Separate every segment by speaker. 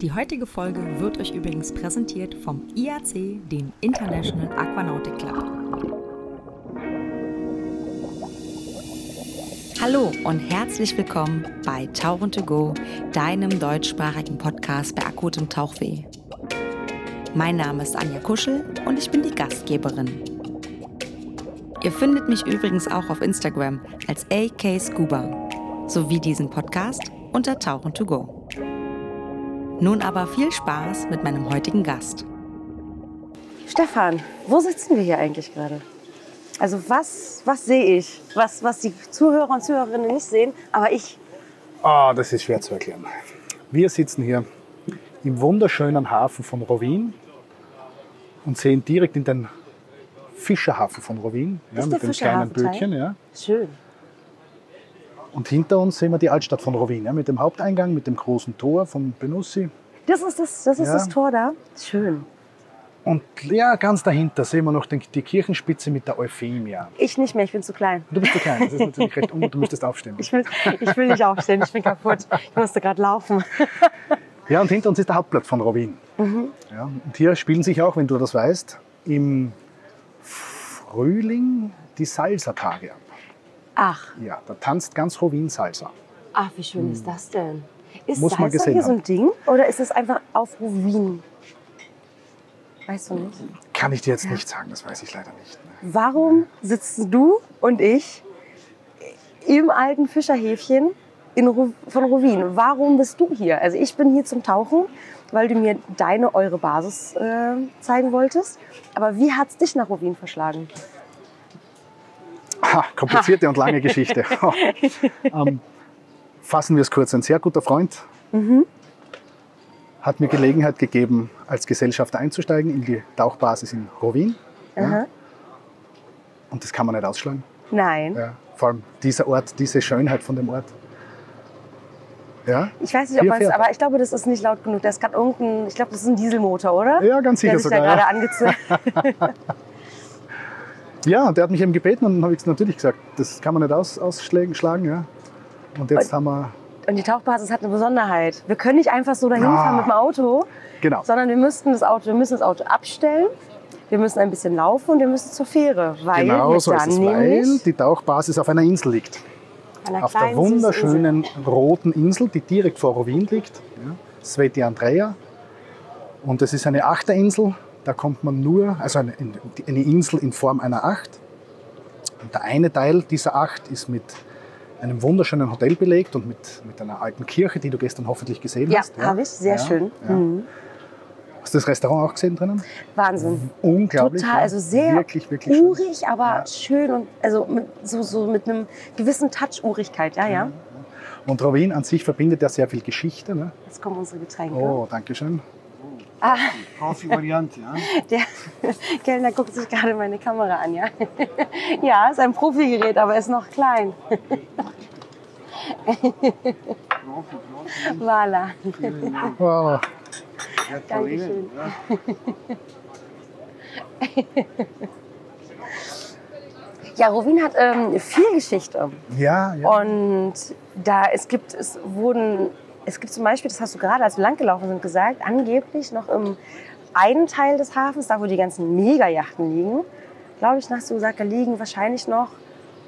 Speaker 1: Die heutige Folge wird euch übrigens präsentiert vom IAC, dem International Aquanautic Club. Hallo und herzlich willkommen bei Tauchen to Go, deinem deutschsprachigen Podcast bei akutem Tauchweh. Mein Name ist Anja Kuschel und ich bin die Gastgeberin. Ihr findet mich übrigens auch auf Instagram als AK Scuba sowie diesen Podcast unter Tauchen to Go. Nun aber viel Spaß mit meinem heutigen Gast.
Speaker 2: Stefan, wo sitzen wir hier eigentlich gerade? Also was, was sehe ich, was, was die Zuhörer und Zuhörerinnen nicht sehen, aber ich.
Speaker 3: Ah, das ist schwer zu erklären. Wir sitzen hier im wunderschönen Hafen von Rovin und sehen direkt in den Fischerhafen von Rovin ja, mit dem kleinen? Bötchen. Ja.
Speaker 2: Schön.
Speaker 3: Und hinter uns sehen wir die Altstadt von Rovin ja, mit dem Haupteingang, mit dem großen Tor von Benussi.
Speaker 2: Das ist das, das, ist
Speaker 3: Ja.
Speaker 2: das Tor da. Schön.
Speaker 3: Und ja, ganz dahinter sehen wir noch den, die Kirchenspitze mit der Euphemia.
Speaker 2: Ich nicht mehr, ich bin zu klein.
Speaker 3: Du bist zu klein, das ist natürlich recht un, du müsstest aufstehen.
Speaker 2: Ich will, ich will nicht aufstehen, ich bin kaputt. Ich musste gerade laufen.
Speaker 3: Ja, und hinter uns ist der Hauptplatz von Rovin. Ja, und hier spielen sich auch, wenn du das weißt, im Frühling die Salsa-Tage ab.
Speaker 2: Ach,
Speaker 3: Ja, da tanzt ganz Rovin Salsa.
Speaker 2: ach, wie schön ist das denn? Ist
Speaker 3: Hm. Muss
Speaker 2: Salsa hier so
Speaker 3: haben.
Speaker 2: ein Ding oder ist es einfach auf Wien? Weißt du nicht?
Speaker 3: Kann ich dir jetzt nicht sagen, das weiß ich leider nicht.
Speaker 2: Warum sitzen du und ich im alten Fischerhäfchen in Ru von Rovin? Warum bist du hier? Also ich bin hier zum Tauchen, weil du mir deine, eure Basis äh, zeigen wolltest. Aber wie hat es dich nach Rovin verschlagen?
Speaker 3: Ha, komplizierte und lange Geschichte. ähm, fassen wir es kurz. Ein sehr guter Freund
Speaker 2: Mhm.
Speaker 3: hat mir Gelegenheit gegeben, als Gesellschafter einzusteigen in die Tauchbasis in Rovin.
Speaker 2: Aha.
Speaker 3: Und das kann man nicht ausschlagen.
Speaker 2: Nein.
Speaker 3: Ja, vor allem dieser Ort, diese Schönheit von dem Ort. Ja,
Speaker 2: Ich weiß nicht, ob man es, aber ich glaube, das ist nicht laut genug. Da ist gerade irgendein, ich glaube, das ist ein Dieselmotor, oder?
Speaker 3: ja ganz sicher
Speaker 2: Der sich
Speaker 3: sogar.
Speaker 2: da gerade
Speaker 3: Ja.
Speaker 2: angezündet
Speaker 3: ja, und der hat mich eben gebeten und dann habe ich natürlich gesagt, das kann man nicht aus, ausschlagen. Ja. Und jetzt haben wir,
Speaker 2: Und die Tauchbasis hat eine Besonderheit. Wir können nicht einfach so dahin
Speaker 3: Ah.
Speaker 2: fahren mit dem Auto,
Speaker 3: genau,
Speaker 2: sondern wir müssten das Auto, wir müssen das Auto abstellen. Wir müssen ein bisschen laufen und wir müssen zur Fähre, weil
Speaker 3: genau so ist es, weil die Tauchbasis auf einer Insel liegt.
Speaker 2: einer
Speaker 3: auf der wunderschönen roten Insel, die direkt vor Rovin liegt, ja, Sveti Andrea. Und es ist eine Achterinsel, da kommt man nur, also eine, eine Insel in Form einer Acht. Und der eine Teil dieser Acht ist mit einem wunderschönen Hotel belegt und mit, mit einer alten Kirche, die du gestern hoffentlich gesehen
Speaker 2: Ja,
Speaker 3: hast.
Speaker 2: habe ich, sehr
Speaker 3: Ja,
Speaker 2: schön.
Speaker 3: Ja.
Speaker 2: Mhm.
Speaker 3: Hast du das Restaurant auch gesehen drinnen?
Speaker 2: Wahnsinn.
Speaker 3: Unglaublich.
Speaker 2: Total,
Speaker 3: ja.
Speaker 2: also sehr
Speaker 3: wirklich, wirklich schön.
Speaker 2: urig, aber
Speaker 3: Ja.
Speaker 2: schön und also mit, so, so mit einem gewissen Touch Urigkeit. Ja, ja.
Speaker 3: Und Rovin an sich verbindet ja sehr viel Geschichte. Ne?
Speaker 2: Jetzt kommen unsere Getränke.
Speaker 3: Oh, danke schön.
Speaker 2: Ah,
Speaker 4: Profi-Variante, ja?
Speaker 2: der Kellner guckt sich gerade meine Kamera an, ja. ja, ist ein Profigerät, aber ist noch klein.
Speaker 4: Profi, Profi.
Speaker 2: Voilà.
Speaker 3: Wow.
Speaker 4: Ja,
Speaker 2: Dankeschön.
Speaker 4: Ja.
Speaker 2: Ja, Rovin hat ähm, viel Geschichte.
Speaker 3: Ja, ja.
Speaker 2: Und da es gibt, es wurden, es gibt zum Beispiel, das hast du gerade, als wir langgelaufen sind, gesagt, angeblich noch im einen Teil des Hafens, da wo die ganzen Megajachten liegen, glaube ich, hast du gesagt, da liegen wahrscheinlich noch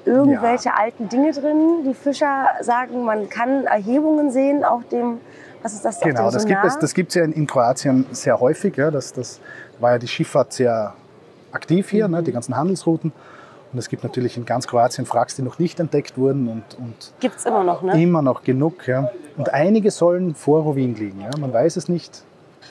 Speaker 2: irgendwelche alten Dinge drin. Die Fischer sagen, man kann Erhebungen sehen auf dem, was ist das?
Speaker 3: Genau, das gibt es das gibt's ja in, in Kroatien sehr häufig. Ja. Das, das war ja die Schifffahrt sehr aktiv hier, ne, die ganzen Handelsrouten. Und es gibt natürlich in ganz Kroatien Wracks, die noch nicht entdeckt wurden und, und
Speaker 2: Gibt's immer noch, ne?
Speaker 3: immer noch genug. Ja. Und einige sollen vor Rovin liegen. Ja. Man weiß es nicht.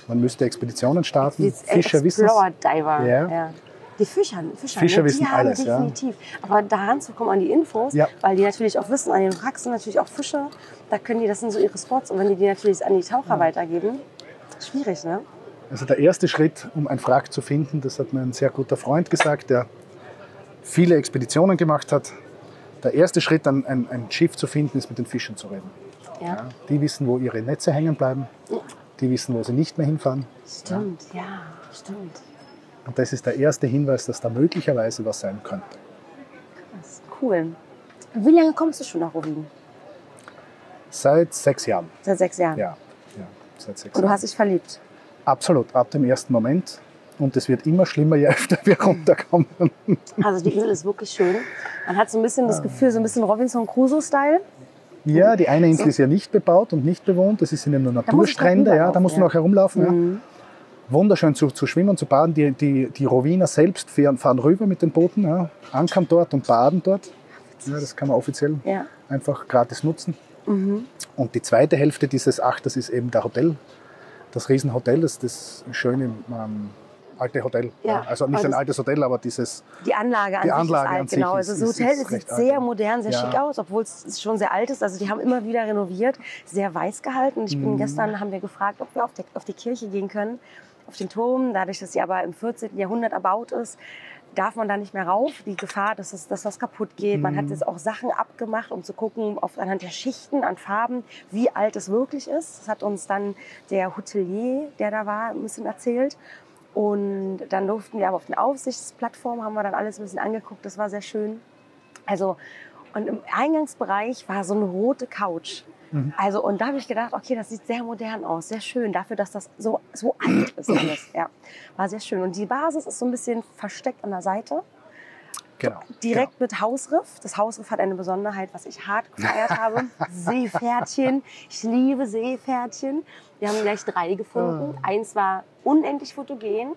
Speaker 3: Man müsste Expeditionen starten.
Speaker 2: Die
Speaker 3: Fischer wissen es.
Speaker 2: Diver.
Speaker 3: Ja.
Speaker 2: Ja. Die Fischer, Fischer,
Speaker 3: Fischer
Speaker 2: ne, die
Speaker 3: wissen alles, ja.
Speaker 2: definitiv. Aber da ranzukommen an die Infos,
Speaker 3: Ja.
Speaker 2: weil die natürlich auch wissen, an den Wracks sind natürlich auch Fische, da können die, das sind so ihre Spots. Und wenn die die natürlich an die Taucher weitergeben, schwierig, ne?
Speaker 3: Also der erste Schritt, um ein Wrack zu finden, das hat mir ein sehr guter Freund gesagt, der viele Expeditionen gemacht hat. Der erste Schritt, ein, ein, Schiff zu finden, ist mit den Fischern zu reden.
Speaker 2: Ja,
Speaker 3: Ja, die wissen, wo ihre Netze hängen bleiben. Die wissen, wo sie nicht mehr hinfahren.
Speaker 2: stimmt, ja, stimmt.
Speaker 3: Und das ist der erste Hinweis, dass da möglicherweise was sein könnte.
Speaker 2: Ist cool. Wie lange kommst du schon nach Rovin?
Speaker 3: Seit sechs Jahren.
Speaker 2: Seit sechs Jahren.
Speaker 3: Ja. ja. seit sechs
Speaker 2: Und du hast dich verliebt.
Speaker 3: Absolut, ab dem ersten Moment. Und es wird immer schlimmer, je öfter wir runterkommen.
Speaker 2: Also die Insel ist wirklich schön. Man hat so ein bisschen das Gefühl, so ein bisschen Robinson Crusoe-Style.
Speaker 3: Ja, die eine Insel ist ja nicht bebaut und nicht bewohnt. Das nur
Speaker 2: muss ich
Speaker 3: Naturstrände.
Speaker 2: noch
Speaker 3: Ja, da musst du noch herumlaufen.
Speaker 2: Mhm.
Speaker 3: Wunderschön zu, zu schwimmen, zu baden. Die, die, die Rowiner selbst fahren, fahren rüber mit den Booten, ja, ankern dort und baden dort. Ja, das kann man offiziell
Speaker 2: Ja.
Speaker 3: einfach gratis nutzen.
Speaker 2: Mhm.
Speaker 3: Und die zweite Hälfte dieses Achters ist eben der Hotel. Das Riesenhotel, das, das schöne ähm, alte Hotel.
Speaker 2: Ja,
Speaker 3: Also nicht ein
Speaker 2: das-
Speaker 3: altes Hotel, aber dieses
Speaker 2: Die Anlage an
Speaker 3: Die
Speaker 2: sich
Speaker 3: Anlage
Speaker 2: ist
Speaker 3: an
Speaker 2: alt,
Speaker 3: sich
Speaker 2: genau. also das Hotel
Speaker 3: ist
Speaker 2: sieht
Speaker 3: alt,
Speaker 2: sehr
Speaker 3: ja.
Speaker 2: modern, sehr
Speaker 3: Ja.
Speaker 2: schick aus, obwohl es schon sehr alt ist. Also die haben immer wieder renoviert, sehr weiß gehalten. Ich
Speaker 3: Mhm.
Speaker 2: bin gestern, haben wir gefragt, ob wir auf, der, auf die Kirche gehen können, auf den Turm. Dadurch, dass sie aber im 14. Jahrhundert erbaut ist, darf man da nicht mehr rauf. Die Gefahr, dass, es, dass was kaputt geht. Man
Speaker 3: Mhm.
Speaker 2: hat jetzt auch Sachen abgemacht, um zu gucken, auf, anhand der Schichten, an Farben, wie alt es wirklich ist. Das hat uns dann der Hotelier, der da war, ein bisschen erzählt. Und dann durften wir aber auf den Aufsichtsplattformen, haben wir dann alles ein bisschen angeguckt. Das war sehr schön. Also, und im Eingangsbereich war so eine rote Couch.
Speaker 3: Mhm.
Speaker 2: Also, und da habe ich gedacht, okay, das sieht sehr modern aus, sehr schön, dafür, dass das so, so alt ist alles. Ja, war sehr schön. Und die Basis ist so ein bisschen versteckt an der Seite,
Speaker 3: genau.
Speaker 2: direkt mit Hausriff. Das Hausriff hat eine Besonderheit, was ich hart gefeiert habe. Seepferdchen. Ich liebe Seepferdchen. Wir haben gleich drei gefunden. Eins war unendlich fotogen.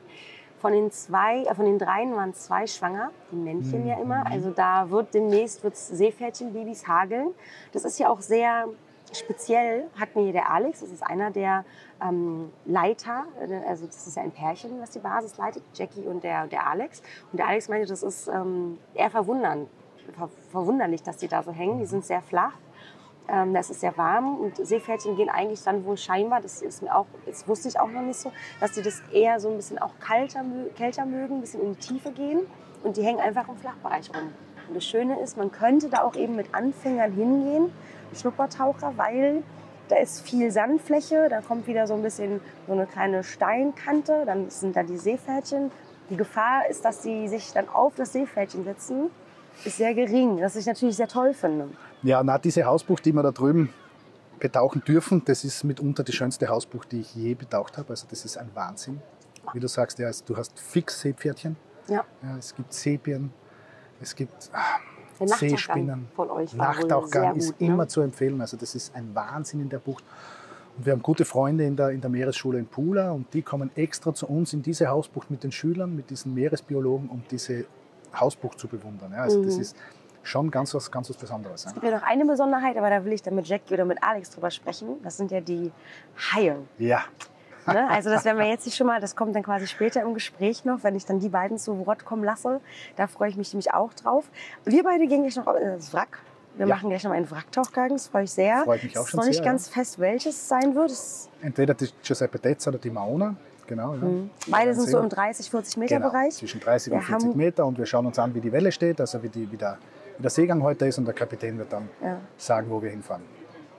Speaker 2: Von den zwei, äh, von den dreien waren zwei schwanger, die Männchen ja immer. Also da wird demnächst wird's Seepferdchenbabys hageln. Das ist ja auch sehr speziell, hat mir der Alex, das ist einer der ähm, Leiter, äh, also das ist ja ein Pärchen, was die Basis leitet, Jackie und der, der Alex. Und der Alex meinte, das ist ähm, eher verwundern, ver verwunderlich, dass die da so hängen. Die sind sehr flach. Ähm, das ist sehr warm und Seepferdchen gehen eigentlich dann wohl scheinbar, das ist mir auch, das wusste ich auch noch nicht so, dass die das eher so ein bisschen auch kalter, kälter mögen, ein bisschen in die Tiefe gehen und die hängen einfach im Flachbereich rum. Und das Schöne ist, man könnte da auch eben mit Anfängern hingehen, Schnuppertaucher, weil da ist viel Sandfläche, da kommt wieder so ein bisschen so eine kleine Steinkante, dann sind da die Seepferdchen. Die Gefahr ist, dass sie sich dann auf das Seepferdchen setzen, ist sehr gering, was ich natürlich sehr toll finde.
Speaker 3: Ja, na, diese Hausbucht, die wir da drüben betauchen dürfen, das ist mitunter die schönste Hausbucht, die ich je betaucht habe. Also das ist ein Wahnsinn. Wie du sagst, ja, du hast fix Seepferdchen,
Speaker 2: Ja.
Speaker 3: ja, es gibt Sepien, es gibt ah, Seespinnen.
Speaker 2: von euch
Speaker 3: Nachtauchgang ist
Speaker 2: gut, ne?
Speaker 3: immer zu empfehlen. Also das ist ein Wahnsinn in der Bucht. Und wir haben gute Freunde in der, in der Meeresschule in Pula und die kommen extra zu uns in diese Hausbucht mit den Schülern, mit diesen Meeresbiologen, um diese Hausbucht zu bewundern. Ja, also das
Speaker 2: Mhm.
Speaker 3: ist schon ganz was, ganz was Besonderes. Ja.
Speaker 2: Es gibt ja noch eine Besonderheit, aber da will ich dann mit Jackie oder mit Alex drüber sprechen. Das sind ja die Haie.
Speaker 3: ja.
Speaker 2: Ne? Also das werden wir jetzt nicht schon mal, das kommt dann quasi später im Gespräch noch, wenn ich dann die beiden zu Wort kommen lasse. Da freue ich mich nämlich auch drauf. Wir beide gehen gleich noch in das Wrack. Wir
Speaker 3: Ja.
Speaker 2: machen gleich noch einen Wracktauchgang, das freue ich sehr.
Speaker 3: Freut mich auch
Speaker 2: es ist
Speaker 3: schon
Speaker 2: noch nicht
Speaker 3: sehr,
Speaker 2: ganz fest, welches es sein wird.
Speaker 3: Entweder die Giuseppe Tezza oder die Maona. Genau, ja.
Speaker 2: beide sind so im
Speaker 3: Sehen.
Speaker 2: 30, 40 Meter
Speaker 3: genau,
Speaker 2: Bereich.
Speaker 3: zwischen 30 und
Speaker 2: Wir
Speaker 3: 40
Speaker 2: haben-
Speaker 3: Meter und wir schauen uns an, wie die Welle steht, also wie, die, wie, der, wie der Seegang heute ist und der Kapitän wird dann
Speaker 2: Ja.
Speaker 3: sagen, wo wir hinfahren.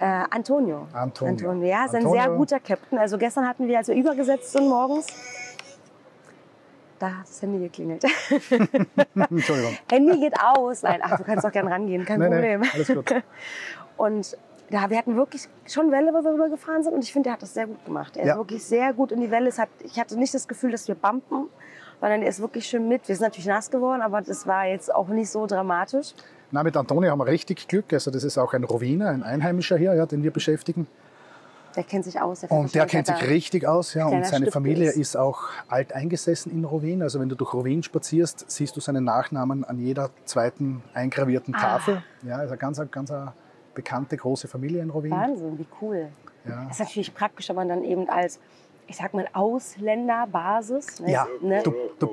Speaker 2: Äh, Antonio.
Speaker 3: Antonio.
Speaker 2: Ja, ist ein
Speaker 3: Antonio.
Speaker 2: sehr guter Captain. Also gestern hatten wir, als wir übergesetzt sind morgens, da hat das Handy geklingelt.
Speaker 3: Entschuldigung.
Speaker 2: Handy geht aus. Nein, ach, du kannst auch gerne rangehen, kein
Speaker 3: nee,
Speaker 2: Problem.
Speaker 3: alles gut.
Speaker 2: Und ja, wir hatten wirklich schon Welle, wo wir rübergefahren sind. Und ich finde, er hat das sehr gut gemacht. Er
Speaker 3: Ja.
Speaker 2: ist wirklich sehr gut in die Welle. Hat, ich hatte nicht das Gefühl, dass wir bumpen, sondern er ist wirklich schön mit. Wir sind natürlich nass geworden, aber das war jetzt auch nicht so dramatisch.
Speaker 3: Na, mit Antonio haben wir richtig Glück. Also das ist auch ein Rowiner, ein Einheimischer hier, ja, den wir beschäftigen.
Speaker 2: Der kennt sich aus.
Speaker 3: Und der kennt sich richtig aus. Ja, und seine
Speaker 2: Stift
Speaker 3: Familie
Speaker 2: ist.
Speaker 3: ist auch alt eingesessen in Rowin. Also wenn du durch Rowin spazierst, siehst du seinen Nachnamen an jeder zweiten eingravierten
Speaker 2: Ah.
Speaker 3: Tafel. Ja, also ganz, ganz eine bekannte große Familie in Rowin.
Speaker 2: Wahnsinn, wie cool.
Speaker 3: Ja.
Speaker 2: Das ist natürlich praktisch, wenn man dann eben als, ich sag mal, Ausländerbasis. Ne,
Speaker 3: Ja,
Speaker 2: ne,
Speaker 3: du, du,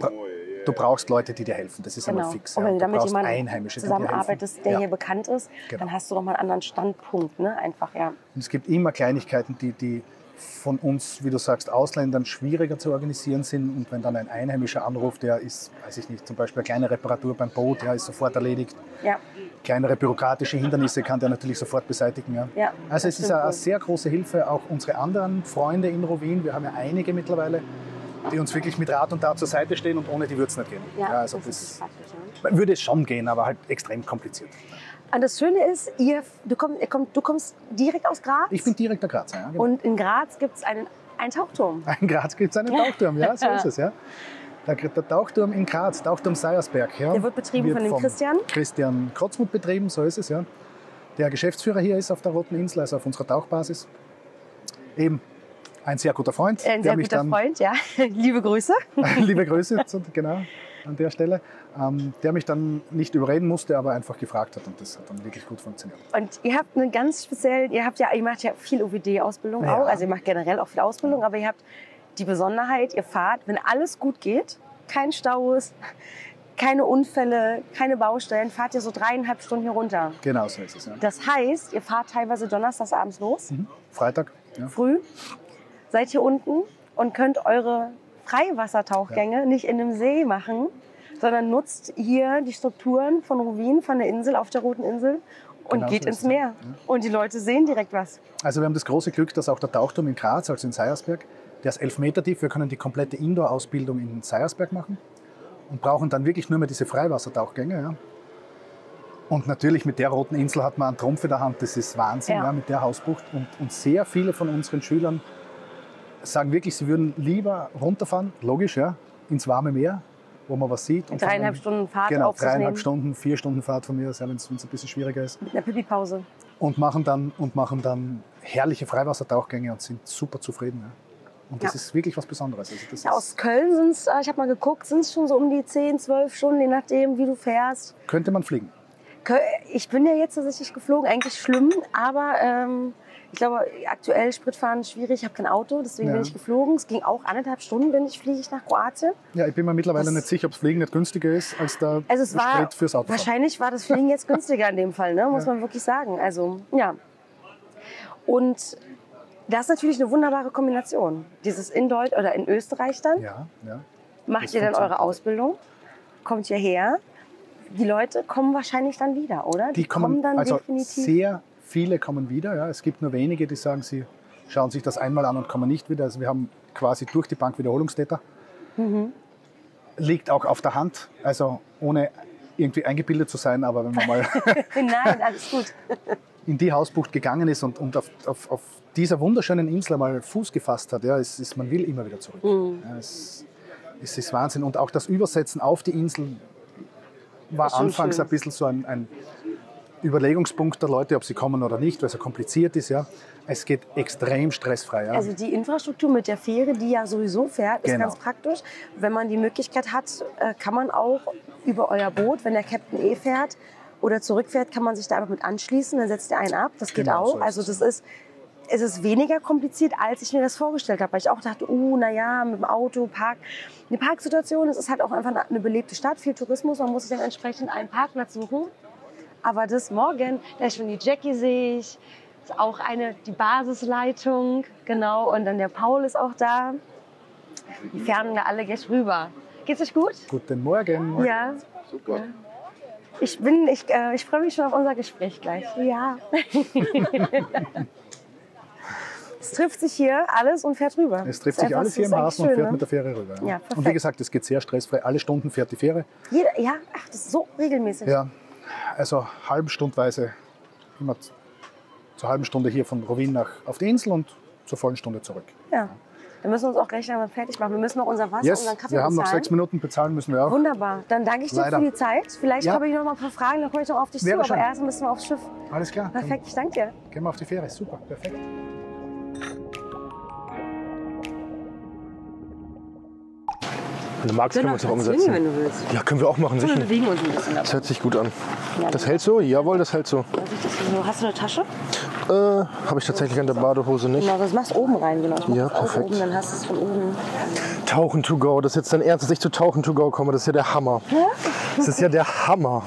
Speaker 3: du brauchst Leute, die dir helfen. Das ist
Speaker 2: Genau.
Speaker 3: einmal fix.
Speaker 2: Und
Speaker 3: Ja.
Speaker 2: wenn du
Speaker 3: Du
Speaker 2: damit
Speaker 3: helfen.
Speaker 2: zusammenarbeitest, der
Speaker 3: ja.
Speaker 2: hier bekannt ist,
Speaker 3: Genau.
Speaker 2: dann hast du doch mal einen anderen Standpunkt. Ne? Einfach, ja.
Speaker 3: Und es gibt immer Kleinigkeiten, die, die von uns, wie du sagst, Ausländern schwieriger zu organisieren sind. Und wenn dann ein Einheimischer anruft, der ist, weiß ich nicht, zum Beispiel eine kleine Reparatur beim Boot, ja, ist sofort erledigt.
Speaker 2: ja.
Speaker 3: Kleinere bürokratische Hindernisse kann der natürlich sofort beseitigen. Ja.
Speaker 2: Ja,
Speaker 3: also es ist eine
Speaker 2: wohl.
Speaker 3: sehr große Hilfe, auch unsere anderen Freunde in Rowin, wir haben ja einige mittlerweile, die uns wirklich mit Rat und Tat zur Seite stehen und ohne die würde es nicht gehen.
Speaker 2: Ja,
Speaker 3: also
Speaker 2: das
Speaker 3: das
Speaker 2: praktisch. Ja.
Speaker 3: würde es schon gehen, aber halt extrem kompliziert.
Speaker 2: Und das Schöne ist, ihr, du, komm, ihr kommt, du kommst direkt aus Graz.
Speaker 3: Ich bin direkter Grazer. Ja, genau.
Speaker 2: und in Graz gibt es einen, einen Tauchturm.
Speaker 3: In Graz gibt es einen Tauchturm, ja, so ist es. Ja. Der, der Tauchturm in Graz, Tauchturm Seiersberg. Ja,
Speaker 2: Der wird betrieben von dem Christian.
Speaker 3: Christian Krotzmuth betrieben, so ist es, ja. Der Geschäftsführer hier ist auf der Roten Insel, also auf unserer Tauchbasis. Eben ein sehr guter Freund.
Speaker 2: Ein sehr guter
Speaker 3: dann,
Speaker 2: Freund, ja. Liebe Grüße.
Speaker 3: Liebe Grüße, genau, an der Stelle. Ähm, der mich dann nicht überreden musste, aber einfach gefragt hat und das hat dann wirklich gut funktioniert.
Speaker 2: Und ihr habt einen ganz speziellen, ihr habt ja, ihr macht ja viel OVD-Ausbildung
Speaker 3: Ja.
Speaker 2: auch, also ihr macht generell auch viel Ausbildung, aber ihr habt die Besonderheit, ihr fahrt, wenn alles gut geht, kein Stau ist, keine Unfälle, keine Baustellen, fahrt ihr so dreieinhalb Stunden hier runter.
Speaker 3: Genau so ist es. Ja.
Speaker 2: Das heißt, ihr fahrt teilweise donnerstags abends los,
Speaker 3: Mhm. Freitag, ja.
Speaker 2: früh, seid hier unten und könnt eure Freiwassertauchgänge nicht in einem See machen, sondern nutzt hier die Strukturen von Ruin, von der Insel, auf der Roten Insel und
Speaker 3: Genau
Speaker 2: geht
Speaker 3: so
Speaker 2: ins Meer. Und die Leute sehen direkt was.
Speaker 3: Also wir haben das große Glück, dass auch der Tauchturm in Graz, also in Seiersberg, der ist elf Meter tief. Wir können die komplette Indoor-Ausbildung in Seiersberg machen und brauchen dann wirklich nur mehr diese Freiwassertauchgänge. Ja. Und natürlich mit der Roten Insel hat man einen Trumpf in der Hand, das ist Wahnsinn,
Speaker 2: Ja.
Speaker 3: ja. mit der Hausbucht. Und, und sehr viele von unseren Schülern sagen wirklich, sie würden lieber runterfahren, logisch, ja, ins warme Meer, wo man was sieht. Und
Speaker 2: Dreieinhalb
Speaker 3: dann-
Speaker 2: Stunden Fahrt
Speaker 3: Genau, dreieinhalb. Stunden, vier Stunden Fahrt von mir, ja, wenn es ein bisschen schwieriger ist
Speaker 2: Mit einer Pipi-Pause.
Speaker 3: und machen dann, und machen dann herrliche Freiwassertauchgänge und sind super zufrieden. Ja. Und das
Speaker 2: Ja.
Speaker 3: ist wirklich was Besonderes. Also
Speaker 2: Ja, aus Köln sind es, ich habe mal geguckt, sind es schon so um die 10, 12 Stunden, je nachdem, wie du fährst.
Speaker 3: könnte man fliegen.
Speaker 2: Ich bin ja jetzt tatsächlich geflogen, eigentlich schlimm, aber ähm, ich glaube, aktuell Spritfahren ist schwierig. Ich habe kein Auto, deswegen
Speaker 3: Ja.
Speaker 2: bin ich geflogen. Es ging auch anderthalb Stunden, bin ich, fliege ich nach Kroatien.
Speaker 3: Ja, ich bin mir mittlerweile
Speaker 2: Das-
Speaker 3: nicht sicher, ob das Fliegen nicht günstiger ist als der
Speaker 2: Also es war
Speaker 3: Sprit fürs Auto.
Speaker 2: wahrscheinlich war das Fliegen jetzt günstiger in dem Fall, ne? muss
Speaker 3: Ja.
Speaker 2: man wirklich sagen. Also ja. Und das ist natürlich eine wunderbare Kombination. Dieses in Deutsch oder in Österreich dann
Speaker 3: Ja, ja.
Speaker 2: macht
Speaker 3: das
Speaker 2: ihr dann eure Ausbildung, kommt hierher. Die Leute kommen wahrscheinlich dann wieder, oder?
Speaker 3: Die kommen,
Speaker 2: dann
Speaker 3: also
Speaker 2: definitiv.
Speaker 3: sehr viele kommen wieder. Ja. Es gibt nur wenige, die sagen, sie schauen sich das einmal an und kommen nicht wieder. Also wir haben quasi durch die Bank Wiederholungstäter.
Speaker 2: Mhm.
Speaker 3: Liegt auch auf der Hand, also ohne irgendwie eingebildet zu sein, aber wenn man mal
Speaker 2: Nein, alles gut.
Speaker 3: in die Hausbucht gegangen ist und, und auf, auf, auf dieser wunderschönen Insel mal Fuß gefasst hat, ja, es ist, man will immer wieder zurück.
Speaker 2: Mhm.
Speaker 3: Ja, es, es ist Wahnsinn. Und auch das Übersetzen auf die Insel war anfangs
Speaker 2: schön.
Speaker 3: ein bisschen so ein, ein Überlegungspunkt der Leute, ob sie kommen oder nicht, weil es so kompliziert ist. Ja. Es geht extrem stressfrei. Ja.
Speaker 2: Also die Infrastruktur mit der Fähre, die ja sowieso fährt, ist
Speaker 3: Genau.
Speaker 2: ganz praktisch. Wenn man die Möglichkeit hat, äh, kann man auch über euer Boot, wenn der Captain eh fährt oder zurückfährt, kann man sich da einfach mit anschließen, dann setzt ihr einen ab. Das geht
Speaker 3: Genau,
Speaker 2: auch.
Speaker 3: so
Speaker 2: also
Speaker 3: es.
Speaker 2: das ist es ist weniger kompliziert, als ich mir das vorgestellt habe. Weil ich auch dachte, uh, na ja, mit dem Auto, Park. Die Parksituation, es ist halt auch einfach eine- eine belebte Stadt, viel Tourismus. Man muss sich dann entsprechend einen Parkplatz suchen. Aber das morgen, da ist schon die Jackie sehe ich, ist auch eine, die Basisleitung, genau. Und dann der Paul ist auch da. Die fahren da alle gleich rüber. Geht's euch gut?
Speaker 3: Guten Morgen.
Speaker 2: Ja.
Speaker 4: Super.
Speaker 2: Ich bin, ich, äh, ich freue mich schon auf unser Gespräch gleich. Ja. es trifft sich hier alles und fährt rüber.
Speaker 3: Es trifft sich alles hier im Hafen und fährt
Speaker 2: ne?
Speaker 3: mit der Fähre rüber.
Speaker 2: Ja,
Speaker 3: und wie gesagt, es geht sehr stressfrei. Alle Stunden fährt die Fähre.
Speaker 2: Jeder, ja, ach, das ist so regelmäßig.
Speaker 3: Ja, also halbstundweise immer zur halben Stunde hier von Rovin nach auf die Insel und zur vollen Stunde zurück.
Speaker 2: Ja. Dann müssen wir uns auch gleich einmal fertig machen. Wir müssen noch unser Wasser,
Speaker 3: Yes,
Speaker 2: unseren Kaffee
Speaker 3: wir haben noch
Speaker 2: bezahlen.
Speaker 3: sechs Minuten, bezahlen müssen wir auch.
Speaker 2: Wunderbar. Dann danke ich dir
Speaker 3: Leider.
Speaker 2: für die Zeit. Vielleicht
Speaker 3: Ja.
Speaker 2: habe ich noch mal ein paar Fragen, dann komme ich noch auf dich
Speaker 3: Wäre
Speaker 2: zu. Aber
Speaker 3: schön.
Speaker 2: erst müssen wir aufs Schiff.
Speaker 3: Alles klar,
Speaker 2: Perfekt, ich danke dir.
Speaker 3: gehen wir auf die Fähre. Super, perfekt.
Speaker 5: Wenn du magst, können wir uns auch umsetzen.
Speaker 2: wenn du willst.
Speaker 5: Ja, können wir auch machen,
Speaker 2: Wir bewegen uns ein bisschen.
Speaker 5: Das hört sich gut an.
Speaker 2: Ja,
Speaker 5: Das hält so? Jawohl, das hält so.
Speaker 2: Hast du eine Tasche?
Speaker 5: Äh, habe ich tatsächlich an der Badehose nicht.
Speaker 2: Genau, das machst du oben rein, genau.
Speaker 5: Ja, perfekt.
Speaker 2: Oben, dann hast du es von oben.
Speaker 5: Tauchen to go. Das ist jetzt dein Ernst, dass ich zu Tauchen to go komme. Das ist ja der Hammer. Das ist ja der Hammer.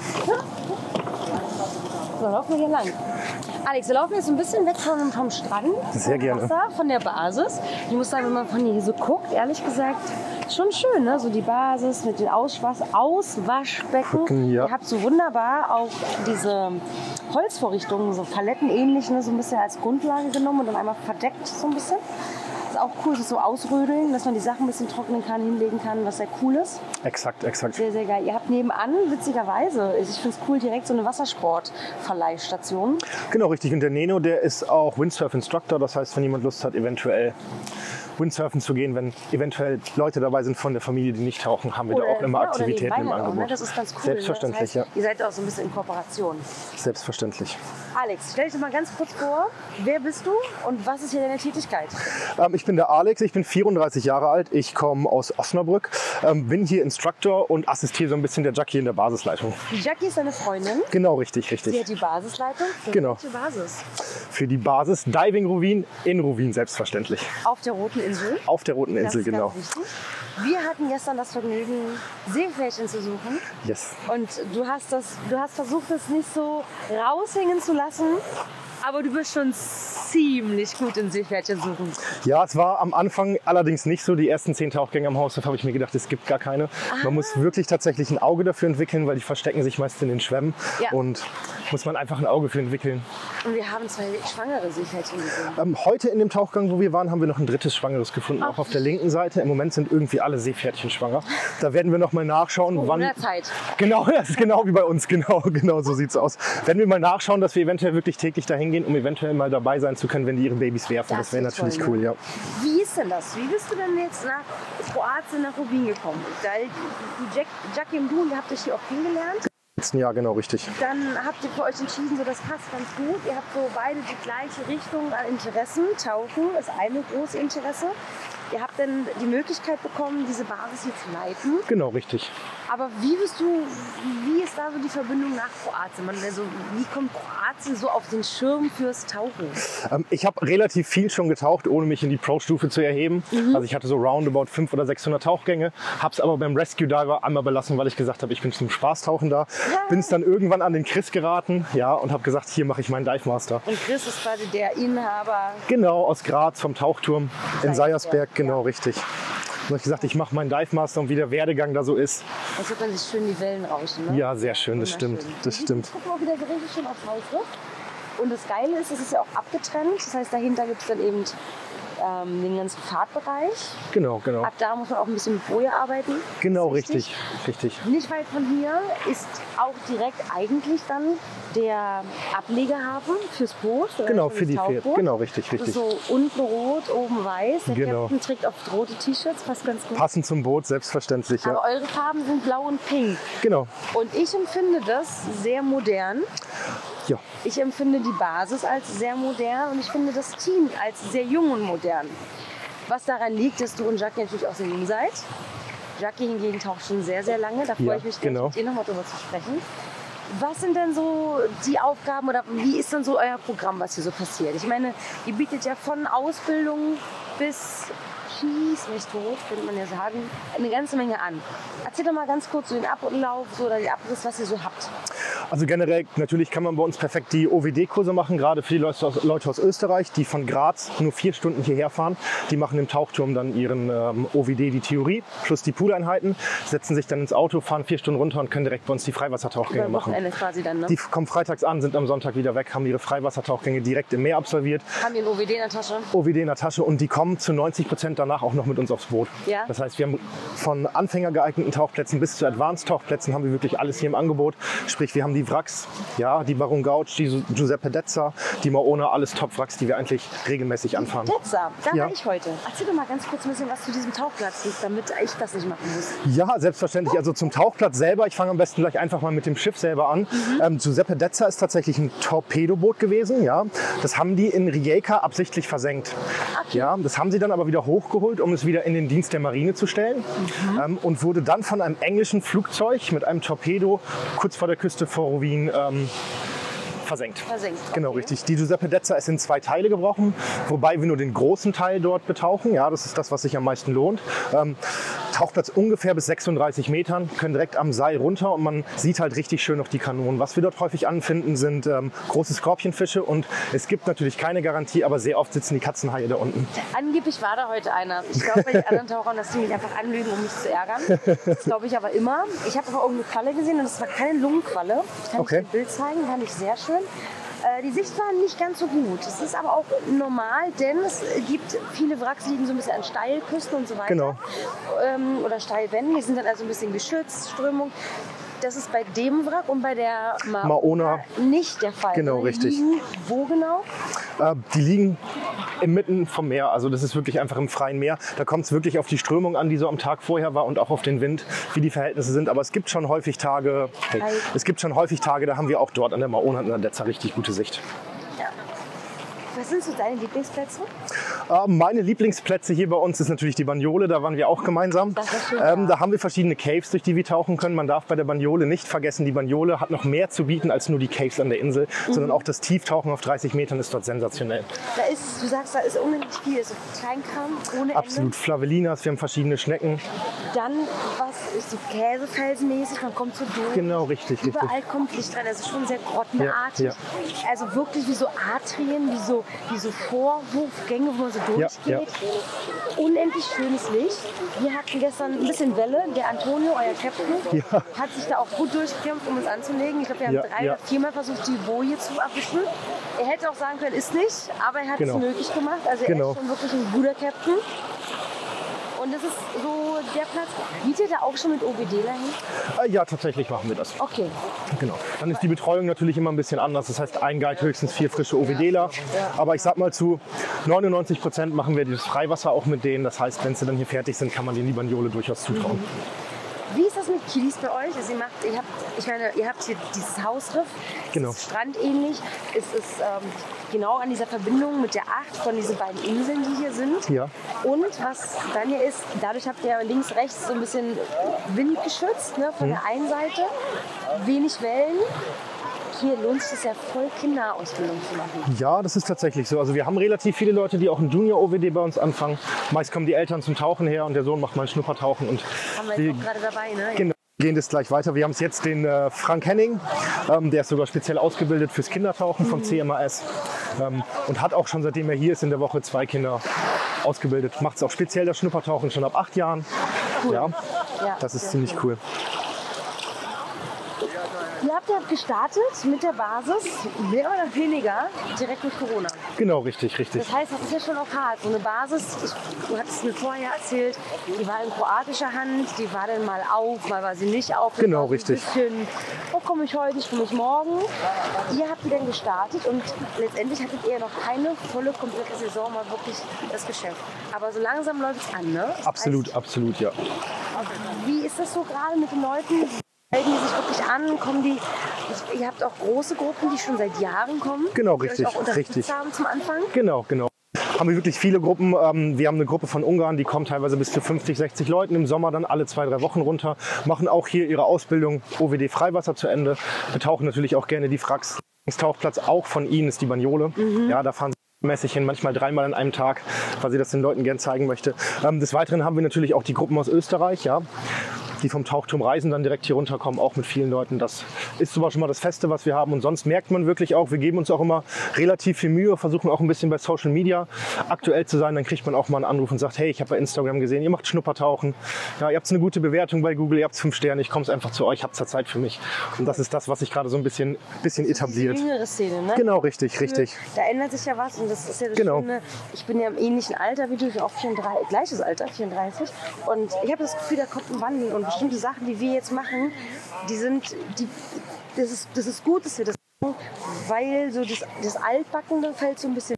Speaker 2: Laufen wir hier lang. Alex, wir laufen jetzt ein bisschen weg vom, vom Strand.
Speaker 5: Sehr gerne.
Speaker 2: Wasser, von der Basis. Ich muss sagen, wenn man von hier so guckt, ehrlich gesagt, ist schon schön, ne? So die Basis mit den Auswasch Auswaschbecken.
Speaker 5: Becken, ja.
Speaker 2: Ihr habt so wunderbar auch diese Holzvorrichtungen, so palettenähnlich, ne? so ein bisschen als Grundlage genommen und dann einmal verdeckt so ein bisschen. Ist auch cool, das so ausrödeln, dass man die Sachen ein bisschen trocknen kann, hinlegen kann, was sehr cool ist.
Speaker 5: Exakt, exakt.
Speaker 2: Sehr, sehr geil. Ihr habt nebenan, witzigerweise, ich finde es cool, direkt so eine Wassersportverleihstation.
Speaker 5: Genau, richtig. Und der Neno, der ist auch Windsurf Instructor. Das heißt, wenn jemand Lust hat, eventuell Windsurfen zu gehen, wenn eventuell Leute dabei sind von der Familie, die nicht tauchen, haben wir da auch immer
Speaker 2: ja, oder
Speaker 5: Aktivitäten im
Speaker 2: dann auch,
Speaker 5: Angebot.
Speaker 2: Ne? Das ist ganz cool.
Speaker 5: Selbstverständlich,
Speaker 2: ne? das heißt, Ihr seid auch so ein bisschen in Kooperation.
Speaker 5: ja. Selbstverständlich.
Speaker 2: Alex, stell dich mal ganz kurz vor. Wer bist du und was ist hier deine Tätigkeit?
Speaker 5: Ähm, ich bin der Alex, ich bin 34 Jahre alt, ich komme aus Osnabrück, ähm, bin hier Instructor und assistiere so ein bisschen der Jackie in der Basisleitung.
Speaker 2: Die Jackie ist deine Freundin.
Speaker 5: Genau, richtig,
Speaker 2: Sie
Speaker 5: richtig.
Speaker 2: hat die Basisleitung. Für
Speaker 5: Genau.
Speaker 2: Welche Basis?
Speaker 5: Für die Basis Diving Rovin in Rovin, selbstverständlich.
Speaker 2: Auf der Roten Insel.
Speaker 5: Auf der Roten Insel, genau.
Speaker 2: Wir hatten gestern das Vergnügen, Seepferdchen zu suchen.
Speaker 5: Yes.
Speaker 2: Und du hast, das, du hast versucht, es nicht so raushängen zu lassen. Aber du bist schon ziemlich gut in Seepferdchen suchen.
Speaker 5: Ja, es war am Anfang allerdings nicht so. Die ersten zehn Tauchgänge am Haus, habe ich mir gedacht, es gibt gar keine. Man muss wirklich tatsächlich ein Auge dafür entwickeln, weil die verstecken sich meist in den Schwämmen.
Speaker 2: Ja.
Speaker 5: Und muss man einfach ein Auge für entwickeln.
Speaker 2: Und wir haben zwei schwangere Seepferdchen gesehen.
Speaker 5: Ähm, heute in dem Tauchgang, wo wir waren, haben wir noch ein drittes Schwangeres gefunden, auch auf der linken Seite. Im Moment sind irgendwie alle Seepferdchen schwanger. Da werden wir noch mal nachschauen, wann.
Speaker 2: Corona-Zeit.
Speaker 5: Genau, das ist genau wie bei uns. Genau, genau so sieht's aus. Werden wir mal nachschauen, dass wir eventuell wirklich täglich dahin gehen, um eventuell mal dabei sein zu können, wenn die ihre Babys werfen.
Speaker 2: Das
Speaker 5: Das, wäre
Speaker 2: wär toll,
Speaker 5: natürlich
Speaker 2: ne?
Speaker 5: cool, ja.
Speaker 2: Wie ist denn das? Wie bist du denn jetzt nach Kroatien, nach Rubin gekommen? Da, die Jack, Jackie und du, ihr habt euch hier auch kennengelernt.
Speaker 5: Letzten Jahr, genau richtig.
Speaker 2: Dann habt ihr für euch entschieden, so das passt ganz gut. Ihr habt so beide die gleiche Richtung an Interessen. Tauchen ist eine große Interesse. Ihr habt dann die Möglichkeit bekommen, diese Basis hier zu leiten.
Speaker 5: Genau richtig.
Speaker 2: Aber wie bist du, wie ist da so die Verbindung nach Kroatien? Also, wie kommt Kroatien so auf den Schirm fürs Tauchen?
Speaker 5: Ähm, ich habe relativ viel schon getaucht, ohne mich in die Pro-Stufe zu erheben.
Speaker 2: Mhm.
Speaker 5: Also ich hatte so roundabout 500 oder 600 Tauchgänge, habe es aber beim Rescue Diver einmal belassen, weil ich gesagt habe, ich bin zum Spaßtauchen da. Bin es dann irgendwann an den Chris geraten, ja, und habe gesagt, hier mache ich meinen Dive Master.
Speaker 2: Und Chris ist quasi der Inhaber.
Speaker 5: Genau, aus Graz vom Tauchturm in
Speaker 2: Seiersberg,
Speaker 5: Seiersberg, genau richtig. Und hab ich gesagt, ich mache meinen Dive Master und wie der Werdegang da so ist.
Speaker 2: Da hört man sich schön die Wellen rauschen. Ne?
Speaker 5: Ja, sehr schön, das stimmt, das
Speaker 2: Und
Speaker 5: stimmt.
Speaker 2: Guck mal, wieder so richtig schön aufs Haus. Und das Geile ist, es ist ja auch abgetrennt. Das heißt, dahinter gibt es dann eben ähm, den ganzen Fahrtbereich.
Speaker 5: Genau, genau.
Speaker 2: Ab da muss man auch ein bisschen mit Boje arbeiten.
Speaker 5: Genau, richtig, richtig.
Speaker 2: Nicht weit von hier ist auch direkt eigentlich dann der Ablegehafen fürs Boot.
Speaker 5: Genau,
Speaker 2: für
Speaker 5: die Pferde.
Speaker 2: Tauchboot.
Speaker 5: Genau, richtig, richtig.
Speaker 2: so unten rot, oben weiß. Der
Speaker 5: Genau.
Speaker 2: Captain trägt oft rote T-Shirts, passt ganz gut.
Speaker 5: Passend zum Boot, selbstverständlich,
Speaker 2: Aber
Speaker 5: ja.
Speaker 2: eure Farben sind blau und pink.
Speaker 5: Genau,
Speaker 2: Und ich empfinde das sehr modern.
Speaker 5: Ja.
Speaker 2: Ich empfinde die Basis als sehr modern und ich finde das Team als sehr jung und modern. Was daran liegt, dass du und Jackie natürlich auch sehr jung seid. Jackie hingegen taucht schon sehr, sehr lange. Da freue
Speaker 5: Ja,
Speaker 2: ich mich
Speaker 5: genau.
Speaker 2: mit dir nochmal drüber zu sprechen. Was sind denn so die Aufgaben oder wie ist denn so euer Programm, was hier so passiert? Ich meine, ihr bietet ja von Ausbildung bis schieß mich tot, könnte man ja sagen, eine ganze Menge an. Erzähl doch mal ganz kurz so den Ablauf so, oder den Abriss, was ihr so habt.
Speaker 5: Also generell, natürlich kann man bei uns perfekt die OWD-Kurse machen, gerade für die Leute aus, Leute aus Österreich, die von Graz nur vier Stunden hierher fahren. Die machen im Tauchturm dann ihren ähm, OWD, die Theorie, plus die Pooleinheiten, setzen sich dann ins Auto, fahren vier Stunden runter und können direkt bei uns die Freiwassertauchgänge machen.
Speaker 2: Quasi dann, ne?
Speaker 5: Die kommen freitags an, sind am Sonntag wieder weg, haben ihre Freiwassertauchgänge direkt im Meer absolviert.
Speaker 2: Haben ein OWD in der Tasche?
Speaker 5: OWD in der Tasche und die kommen zu 90 Prozent danach auch noch mit uns aufs Boot.
Speaker 2: Ja.
Speaker 5: Das heißt, wir haben von Anfänger geeigneten Tauchplätzen bis zu Advanced Tauchplätzen haben wir wirklich alles hier im Angebot. Sprich, wir haben die Wracks, ja, die Baron Gauch, die Giuseppe Dezza, die Maona, alles Top-Wracks, die wir eigentlich regelmäßig anfahren.
Speaker 2: Tetza, da
Speaker 5: Ja.
Speaker 2: war ich heute. Erzähl doch mal ganz kurz ein bisschen was zu diesem Tauchplatz, damit ich das nicht machen muss.
Speaker 5: Ja, selbstverständlich. Also zum Tauchplatz selber, ich fange am besten gleich einfach mal mit dem Schiff selber an. Ähm, Giuseppe Dezza ist tatsächlich ein Torpedoboot gewesen. Ja. Das haben die in Rijeka absichtlich versenkt. Ja, das haben sie dann aber wieder hochgeholt, um es wieder in den Dienst der Marine zu stellen. Ähm, und wurde dann von einem englischen Flugzeug mit einem Torpedo kurz vor der Küste vor Wien ähm, versenkt.
Speaker 2: Versenkt.
Speaker 5: Genau,
Speaker 2: Okay.
Speaker 5: richtig. Die Giuseppe Dezza ist in zwei Teile gebrochen, wobei wir nur den großen Teil dort betauchen. Ja, das ist das, was sich am meisten lohnt. Ähm, Tauchplatz ungefähr bis 36 Metern, können direkt am Seil runter und man sieht halt richtig schön noch die Kanonen. Was wir dort häufig anfinden, sind ähm, große Skorpionfische und es gibt natürlich keine Garantie, aber sehr oft sitzen die Katzenhaie da unten.
Speaker 2: Angeblich war da heute einer. Ich glaube bei den anderen Tauchern, dass die mich einfach anlügen, um mich zu ärgern. Das glaube ich aber immer. Ich habe aber irgendeine Qualle gesehen und das war keine Lungenqualle. Ich kann
Speaker 5: Okay.
Speaker 2: euch ein Bild zeigen, fand ich sehr schön. Äh, die Sicht war nicht ganz so gut. Das ist aber auch normal, denn es gibt viele Wracks, die liegen so ein bisschen an Steilküsten und so weiter.
Speaker 5: Genau.
Speaker 2: Ähm, oder Steilwänden, die sind dann also ein bisschen geschützt, Strömung. Das ist bei dem Wrack und bei der Maona,
Speaker 5: Maona.
Speaker 2: nicht der Fall.
Speaker 5: Genau, richtig.
Speaker 2: Wo genau?
Speaker 5: Äh, die liegen inmitten vom Meer. Also das ist wirklich einfach im freien Meer. Da kommt es wirklich auf die Strömung an, die so am Tag vorher war und auch auf den Wind, wie die Verhältnisse sind. Aber es gibt schon häufig Tage, hey, es gibt schon häufig Tage, da haben wir auch dort an der Maona und an der Detzer richtig gute Sicht.
Speaker 2: Was sind so deine Lieblingsplätze?
Speaker 5: Äh, meine Lieblingsplätze hier bei uns ist natürlich die Bagnole, da waren wir auch gemeinsam.
Speaker 2: Das ist schön,
Speaker 5: ähm,
Speaker 2: ja.
Speaker 5: da haben wir verschiedene Caves, durch die wir tauchen können. Man darf bei der Bagnole nicht vergessen, die Bagnole hat noch mehr zu bieten als nur die Caves an der Insel,
Speaker 2: Mhm.
Speaker 5: sondern auch das Tieftauchen auf 30 Metern ist dort sensationell.
Speaker 2: Da ist, du sagst, da ist unendlich viel. So Kleinkram ohne
Speaker 5: Absolut Flavelinas, wir haben verschiedene Schnecken.
Speaker 2: Ende. Dann was ist so Käsefelsenmäßig, man kommt so durch.
Speaker 5: Genau, richtig, richtig.
Speaker 2: Überall kommt Licht rein, also schon sehr grottenartig.
Speaker 5: Ja,
Speaker 2: Also wirklich wie so Atrien, wie so, wie so Vorhofgänge, wo man so
Speaker 5: Ja,
Speaker 2: durchgeht. Unendlich schönes Licht. Wir hatten gestern ein bisschen Welle. Der Antonio, euer Captain,
Speaker 5: Ja.
Speaker 2: hat sich da auch gut durchgekämpft, um uns anzulegen. Ich glaube, wir haben
Speaker 5: Ja,
Speaker 2: drei
Speaker 5: ja.
Speaker 2: oder viermal versucht, die Boje zu erwischen. Er hätte auch sagen können, ist nicht, aber er hat
Speaker 5: Genau.
Speaker 2: es möglich gemacht. Also er
Speaker 5: Genau.
Speaker 2: ist schon wirklich ein guter Captain. Und das ist so der Platz. Geht ihr da auch schon mit OBDler hin?
Speaker 5: Äh, ja, tatsächlich machen wir das.
Speaker 2: Okay.
Speaker 5: Genau. Dann ist die Betreuung natürlich immer ein bisschen anders. Das heißt, ein Guide höchstens vier frische OWDler. Aber ich sag mal zu 99 Prozent machen wir das Freiwasser auch mit denen. Das heißt, wenn sie dann hier fertig sind, kann man den die Bagnole durchaus zutrauen.
Speaker 2: Wie ist das mit Kiddies bei euch? Also ihr macht, ihr habt, ich meine, ihr habt hier dieses Hausriff,
Speaker 5: Genau.
Speaker 2: strandähnlich, es ist ähm, genau an dieser Verbindung mit der Acht von diesen beiden Inseln, die hier sind.
Speaker 5: Ja.
Speaker 2: Und was dann hier ist, dadurch habt ihr links, rechts so ein bisschen windgeschützt ne, von
Speaker 5: Mhm.
Speaker 2: der einen Seite, wenig Wellen. Hier lohnt sich das ja voll Kinderausbildung zu machen.
Speaker 5: Ja, das ist tatsächlich so. Also wir haben relativ viele Leute, die auch ein Junior-OWD bei uns anfangen. Meist kommen die Eltern zum Tauchen her und der Sohn macht mal ein Schnuppertauchen. Und
Speaker 2: Haben wir
Speaker 5: wir
Speaker 2: jetzt auch gerade dabei, ne?
Speaker 5: Genau. Gehen das gleich weiter. Wir haben es jetzt den äh, Frank Henning, ähm, der ist sogar speziell ausgebildet fürs Kindertauchen vom CMAS ähm, und hat auch schon seitdem er hier ist in der Woche zwei Kinder ausgebildet. Macht es auch speziell das Schnuppertauchen schon ab acht Jahren. Ja,
Speaker 2: Ja,
Speaker 5: das ist ziemlich cool.
Speaker 2: Ihr habt ja gestartet mit der Basis, mehr oder weniger, direkt durch Corona.
Speaker 5: Genau, richtig, richtig.
Speaker 2: Das heißt, das ist ja schon auch hart. So eine Basis, ich, du hattest mir vorher erzählt, die war in kroatischer Hand, die war dann mal auf, mal war sie nicht auf.
Speaker 5: Genau, richtig.
Speaker 2: Ein bisschen, oh, komme ich heute, ich komme ich morgen. Ihr habt die dann gestartet und letztendlich hattet ihr noch keine volle, komplette Saison mal wirklich das Geschäft. Aber so langsam läuft es an, ne?
Speaker 5: Absolut, absolut, ja.
Speaker 2: Also, wie ist das so gerade mit den Leuten? Melden die sich wirklich an? Kommen die? Ihr habt auch große Gruppen, die schon seit Jahren kommen.
Speaker 5: Genau,
Speaker 2: die
Speaker 5: richtig,
Speaker 2: Euch auch
Speaker 5: richtig.
Speaker 2: haben zum Anfang.
Speaker 5: Genau, genau. Haben wir wirklich viele Gruppen. Ähm, wir haben eine Gruppe von Ungarn, die kommt teilweise bis zu 50, 60 Leuten im Sommer dann alle zwei, drei Wochen runter, machen auch hier ihre Ausbildung OWD Freiwasser zu Ende, betauchen natürlich auch gerne die Fracks. Tauchplatz auch von ihnen ist die Bagnole. Ja, da fahren sie mäßig hin, manchmal dreimal an einem Tag, weil sie das den Leuten gern zeigen möchte. Ähm, des Weiteren haben wir natürlich auch die Gruppen aus Österreich, ja, die vom Tauchturm reisen, dann direkt hier runterkommen, auch mit vielen Leuten. Das ist zum Beispiel mal das Feste, was wir haben. Und sonst merkt man wirklich auch, wir geben uns auch immer relativ viel Mühe, versuchen auch ein bisschen bei Social Media aktuell zu sein. Dann kriegt man auch mal einen Anruf und sagt, hey, ich habe bei Instagram gesehen, ihr macht Schnuppertauchen. Ja, ihr habt eine gute Bewertung bei Google, ihr habt fünf Sterne, ich komme einfach zu euch, habt da Zeit für mich. Und das ist das, was sich gerade so ein bisschen, bisschen etabliert.
Speaker 2: Die jüngere Szene, ne?
Speaker 5: Genau, richtig, richtig.
Speaker 2: Da ändert sich ja was und das ist ja das
Speaker 5: Genau.
Speaker 2: Schöne. Ich bin ja im ähnlichen Alter wie du, ich bin auch 34, gleiches Alter, 34. Und ich habe das Gefühl, da kommt ein Wandel und bestimmte Sachen, die wir jetzt machen, die sind, die, das, ist, das ist gut, dass wir das machen, weil so das, das Altbackende fällt so ein bisschen.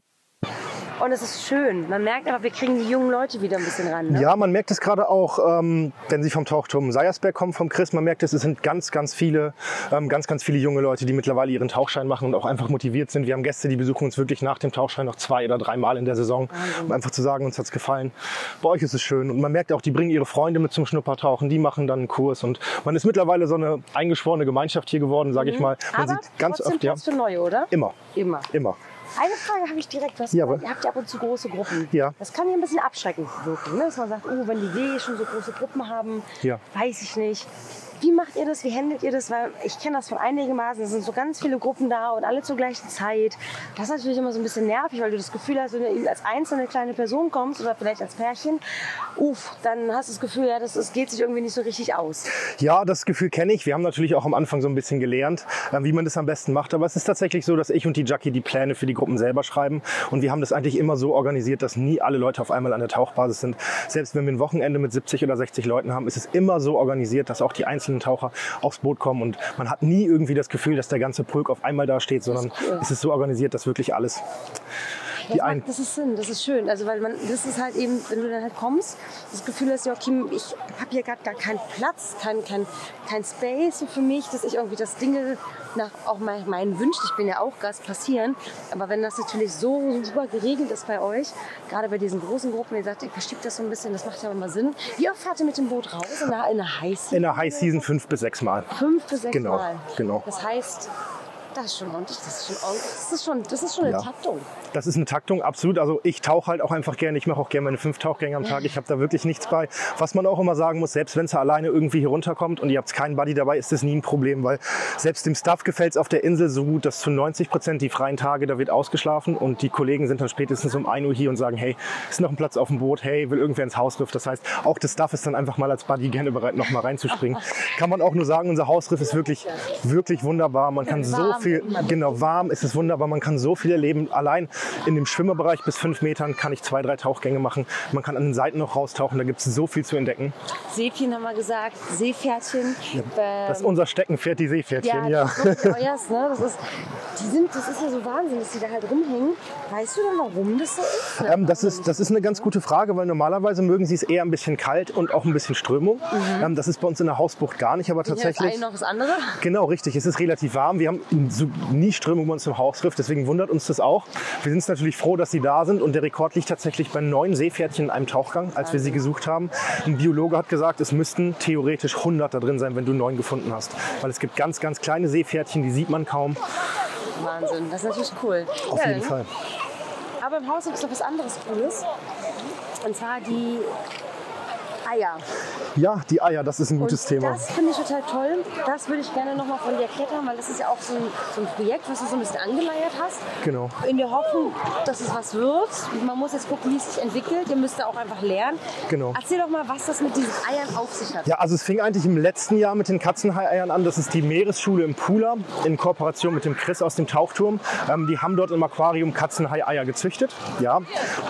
Speaker 2: Und es ist schön. Man merkt aber, wir kriegen die jungen Leute wieder ein bisschen ran. Ne?
Speaker 5: Ja, man merkt es gerade auch, ähm, wenn Sie vom Tauchturm Seiersberg kommen, vom Chris. Man merkt es, es sind ganz, ganz viele, ähm, ganz, ganz viele junge Leute, die mittlerweile ihren Tauchschein machen und auch einfach motiviert sind. Wir haben Gäste, die besuchen uns wirklich nach dem Tauchschein noch zwei oder dreimal in der Saison, um einfach zu sagen, uns hat's gefallen. Bei euch ist es schön. Und man merkt auch, die bringen ihre Freunde mit zum Schnuppertauchen, die machen dann einen Kurs. Und man ist mittlerweile so eine eingeschworene Gemeinschaft hier geworden, sage ich mal. Man
Speaker 2: Mhm. aber
Speaker 5: sieht ganz
Speaker 2: trotzdem
Speaker 5: oft, ja,
Speaker 2: neue, oder?
Speaker 5: immer,
Speaker 2: Immer.
Speaker 5: immer.
Speaker 2: Eine Frage habe ich direkt. Was
Speaker 5: Ja,
Speaker 2: ihr habt ja ab und zu große Gruppen.
Speaker 5: Ja.
Speaker 2: Das kann ja ein bisschen abschreckend wirken. Ne? Dass man sagt, oh, wenn die W schon so große Gruppen haben,
Speaker 5: Ja.
Speaker 2: weiß ich nicht. Wie macht ihr das? Wie handelt ihr das? Weil ich kenne das von einigermaßen. Es sind so ganz viele Gruppen da und alle zur gleichen Zeit. Das ist natürlich immer so ein bisschen nervig, weil du das Gefühl hast, wenn du als einzelne kleine Person kommst oder vielleicht als Pärchen, uff, dann hast du das Gefühl, ja, das, das geht sich irgendwie nicht so richtig aus.
Speaker 5: Ja, das Gefühl kenne ich. Wir haben natürlich auch am Anfang so ein bisschen gelernt, äh, wie man das am besten macht. Aber es ist tatsächlich so, dass ich und die Jackie die Pläne für die Gruppen selber schreiben. Und wir haben das eigentlich immer so organisiert, dass nie alle Leute auf einmal an der Tauchbasis sind. Selbst wenn wir ein Wochenende mit 70 oder 60 Leuten haben, ist es immer so organisiert, dass auch die einzelnen Taucher aufs Boot kommen. Und man hat nie irgendwie das Gefühl, dass der ganze Pulk auf einmal da steht, sondern
Speaker 2: cool.
Speaker 5: es ist so organisiert, dass wirklich alles
Speaker 2: Das,
Speaker 5: die
Speaker 2: macht, das ist Sinn, das ist schön. Also weil man, das ist halt eben, wenn du dann halt kommst, das Gefühl hast, ja, okay, ich habe hier gerade gar keinen Platz, kein, kein, kein Space für mich, dass ich irgendwie das Dinge nach auch mein, meinen Wünschen, ich bin ja auch Gast, passieren. Aber wenn das natürlich so super geregelt ist bei euch, gerade bei diesen großen Gruppen, ihr sagt, ihr verschiebt das so ein bisschen, das macht ja immer Sinn. Wie oft fahrt ihr mit dem Boot raus? In der, in der High Season?
Speaker 5: in der High Season fünf bis sechs Mal.
Speaker 2: Fünf bis sechs
Speaker 5: Genau,
Speaker 2: Mal.
Speaker 5: genau.
Speaker 2: Das heißt, das ist schon ordentlich, das ist schon, das ist schon, das ist schon eine
Speaker 5: Ja.
Speaker 2: Taktung.
Speaker 5: Das ist eine Taktung, absolut. Also ich tauche halt auch einfach gerne. Ich mache auch gerne meine fünf Tauchgänge am Tag. Ich habe da wirklich nichts bei. Was man auch immer sagen muss, selbst wenn es alleine irgendwie hier runterkommt und ihr habt keinen Buddy dabei, ist das nie ein Problem, weil selbst dem Staff gefällt es auf der Insel so gut, dass zu 90 Prozent die freien Tage, da wird ausgeschlafen und die Kollegen sind dann spätestens um 1 Uhr hier und sagen, hey, ist noch ein Platz auf dem Boot, hey, will irgendwer ins Hausriff. Das heißt, auch das Staff ist dann einfach mal als Buddy gerne bereit, noch mal reinzuspringen. Kann man auch nur sagen, unser Hausriff ist wirklich, wirklich wunderbar. Man kann so viel, genau, warm, es ist wunderbar. Man kann so viel erleben. Allein in dem Schwimmerbereich bis fünf Metern kann ich zwei, drei Tauchgänge machen. Man kann an den Seiten noch raustauchen. Da gibt es so viel zu entdecken.
Speaker 2: Seepchen haben wir gesagt, Seepferdchen. Ähm,
Speaker 5: Das ist unser Steckenpferd, die Seepferdchen. Ja,
Speaker 2: das ist euers, ne? Das ist, die sind, das ist ja so Wahnsinn, dass die da halt rumhängen. Weißt du denn, warum das so ist?
Speaker 5: Ähm, das, ist, das ist eine ganz gute Frage, weil normalerweise mögen sie es eher ein bisschen kalt und auch ein bisschen Strömung. Ähm, das ist bei uns in der Hausbucht gar nicht, aber tatsächlich.
Speaker 2: eine noch das andere.
Speaker 5: Genau, richtig. Es ist relativ warm. Wir haben so nie Strömung bei uns im Hausriff, deswegen wundert uns das auch. Wir sind natürlich froh, dass sie da sind und der Rekord liegt tatsächlich bei neun Seepferdchen in einem Tauchgang, als wir sie gesucht haben. Ein Biologe hat gesagt, es müssten theoretisch 100 da drin sein, wenn du neun gefunden hast. Weil es gibt ganz, ganz kleine Seepferdchen, die sieht man kaum.
Speaker 2: Wahnsinn, das ist natürlich cool.
Speaker 5: Auf
Speaker 2: ja,
Speaker 5: jeden
Speaker 2: dann-
Speaker 5: Fall.
Speaker 2: Aber im Haus gibt es noch was anderes Cooles. Und zwar die Eier.
Speaker 5: Ja, die Eier, das ist ein gutes
Speaker 2: und
Speaker 5: Thema.
Speaker 2: Das finde ich total toll. Das würde ich gerne nochmal von dir klettern, weil das ist ja auch so ein, so ein Projekt, was du so ein bisschen angeleiert hast.
Speaker 5: Genau.
Speaker 2: In der Hoffnung, dass es was wird. Man muss jetzt gucken, wie es sich entwickelt. Ihr müsst da auch einfach lernen.
Speaker 5: Genau.
Speaker 2: Erzähl doch mal, was das mit diesen Eiern auf sich hat.
Speaker 5: Ja, also es fing eigentlich im letzten Jahr mit den Katzenhai-Eiern an. Das ist die Meeresschule im Pula in Kooperation mit dem Chris aus dem Tauchturm. Ähm, die haben dort im Aquarium Katzenhai-Eier gezüchtet. Ja.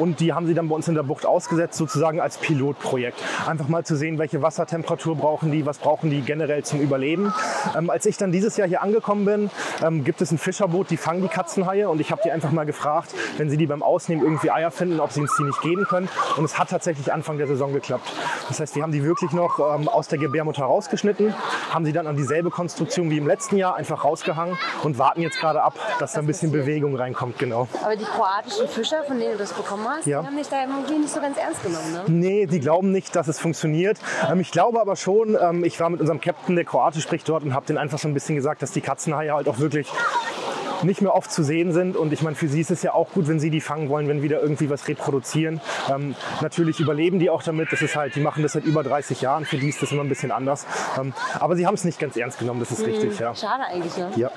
Speaker 5: Und die haben sie dann bei uns in der Bucht ausgesetzt, sozusagen als Pilotprojekt. Einfach mal zu sehen, welche Wassertemperatur brauchen die, was brauchen die generell zum Überleben. Ähm, als ich dann dieses Jahr hier angekommen bin, ähm, gibt es ein Fischerboot, die fangen die Katzenhaie. Und ich habe die einfach mal gefragt, wenn sie die beim Ausnehmen irgendwie Eier finden, ob sie uns die nicht geben können. Und es hat tatsächlich Anfang der Saison geklappt. Das heißt, wir haben die wirklich noch ähm, aus der Gebärmutter rausgeschnitten, haben sie dann an dieselbe Konstruktion wie im letzten Jahr einfach rausgehangen und warten jetzt gerade ab, dass da ein bisschen
Speaker 2: passiert.
Speaker 5: Bewegung reinkommt. Genau.
Speaker 2: Aber die kroatischen Fischer, von denen du das bekommen hast,
Speaker 5: Ja.
Speaker 2: die haben dich da irgendwie nicht so ganz ernst genommen, ne?
Speaker 5: Nee, die glauben nicht, dass es funktioniert. Ähm, ich glaube aber schon, ähm, ich war mit unserem Captain, der Kroatisch spricht dort und habe den einfach so ein bisschen gesagt, dass die Katzenhaie halt auch wirklich nicht mehr oft zu sehen sind. Und ich meine, für sie ist es ja auch gut, wenn sie die fangen wollen, wenn wieder irgendwie was reproduzieren. Ähm, natürlich überleben die auch damit. Das ist halt, die machen das seit über 30 Jahren. Für die ist das immer ein bisschen anders. Ähm, aber sie haben es nicht ganz ernst genommen, das ist richtig, ja.
Speaker 2: Schade eigentlich, ne?
Speaker 5: ja.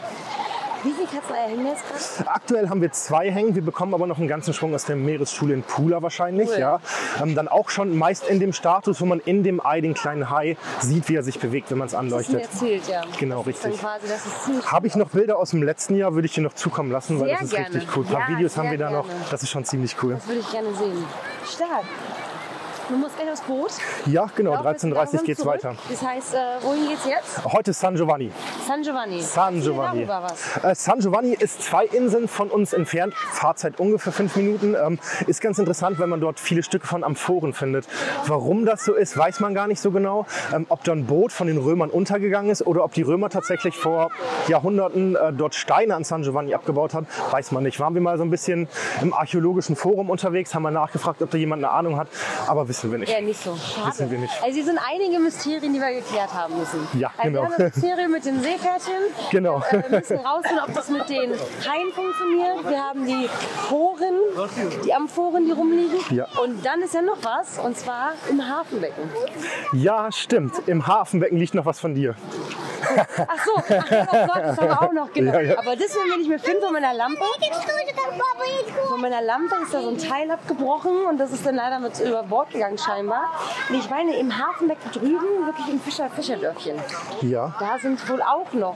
Speaker 2: Wie viele Katzeneier hängen jetzt gerade?
Speaker 5: Aktuell haben wir zwei hängen. Wir bekommen aber noch einen ganzen Schwung aus der Meeresschule in Pula wahrscheinlich.
Speaker 2: Cool.
Speaker 5: Ja. Ähm, dann auch schon meist in dem Status, wo man in dem Ei den kleinen Hai sieht, wie er sich bewegt, wenn man es
Speaker 2: Das
Speaker 5: anleuchtet.
Speaker 2: erzählt, ja.
Speaker 5: Genau,
Speaker 2: Das
Speaker 5: richtig.
Speaker 2: quasi, das
Speaker 5: Habe ich noch Bilder aus dem letzten Jahr, würde ich dir noch zukommen lassen, weil
Speaker 2: Sehr
Speaker 5: das ist
Speaker 2: gerne.
Speaker 5: richtig cool. Ein paar
Speaker 2: Ja,
Speaker 5: Videos haben wir da noch.
Speaker 2: gerne.
Speaker 5: Das ist schon ziemlich cool.
Speaker 2: Das würde ich gerne sehen. Stark. Du musst gleich aufs Boot.
Speaker 5: Ja, genau,
Speaker 2: Lauf jetzt
Speaker 5: 13.30 Uhr geht's
Speaker 2: zurück.
Speaker 5: weiter.
Speaker 2: Das heißt, äh, wohin geht's jetzt?
Speaker 5: Heute ist San Giovanni.
Speaker 2: San Giovanni.
Speaker 5: San Giovanni. Äh, San Giovanni ist zwei Inseln von uns entfernt, Fahrzeit ungefähr fünf Minuten. Ähm, ist ganz interessant, weil man dort viele Stücke von Amphoren findet. Warum das so ist, weiß man gar nicht so genau. Ähm, ob da ein Boot von den Römern untergegangen ist oder ob die Römer tatsächlich vor Jahrhunderten äh, dort Steine an San Giovanni abgebaut haben, weiß man nicht. Waren wir mal so ein bisschen im archäologischen Forum unterwegs, haben mal nachgefragt, ob da jemand eine Ahnung hat, aber wissen wir nicht.
Speaker 2: Ja, nicht so. Schade.
Speaker 5: Wissen wir nicht.
Speaker 2: Also, hier sind einige Mysterien, die wir geklärt haben müssen.
Speaker 5: Ja,
Speaker 2: also
Speaker 5: genau.
Speaker 2: Wir haben das Mysterium mit den Seepferdchen.
Speaker 5: Genau.
Speaker 2: Äh, wir müssen rausfinden, ob das mit den Haien funktioniert. Wir haben die Poren, die Amphoren, die rumliegen.
Speaker 5: Ja.
Speaker 2: Und dann ist ja noch was, und zwar im Hafenbecken.
Speaker 5: Ja, stimmt. Im Hafenbecken liegt noch was von dir.
Speaker 2: Ach so, ach, oh Gott, das haben wir auch noch, genau.
Speaker 5: Ja, ja.
Speaker 2: Aber das, wenn wir nicht mehr finden von meiner Lampe, von meiner Lampe ist da so ein Teil abgebrochen und das ist dann leider mit über Bord gegangen scheinbar. Und ich meine, im Hafenbecken drüben, wirklich im Fischer Fischerdörfchen,
Speaker 5: Ja.
Speaker 2: da sind wohl auch noch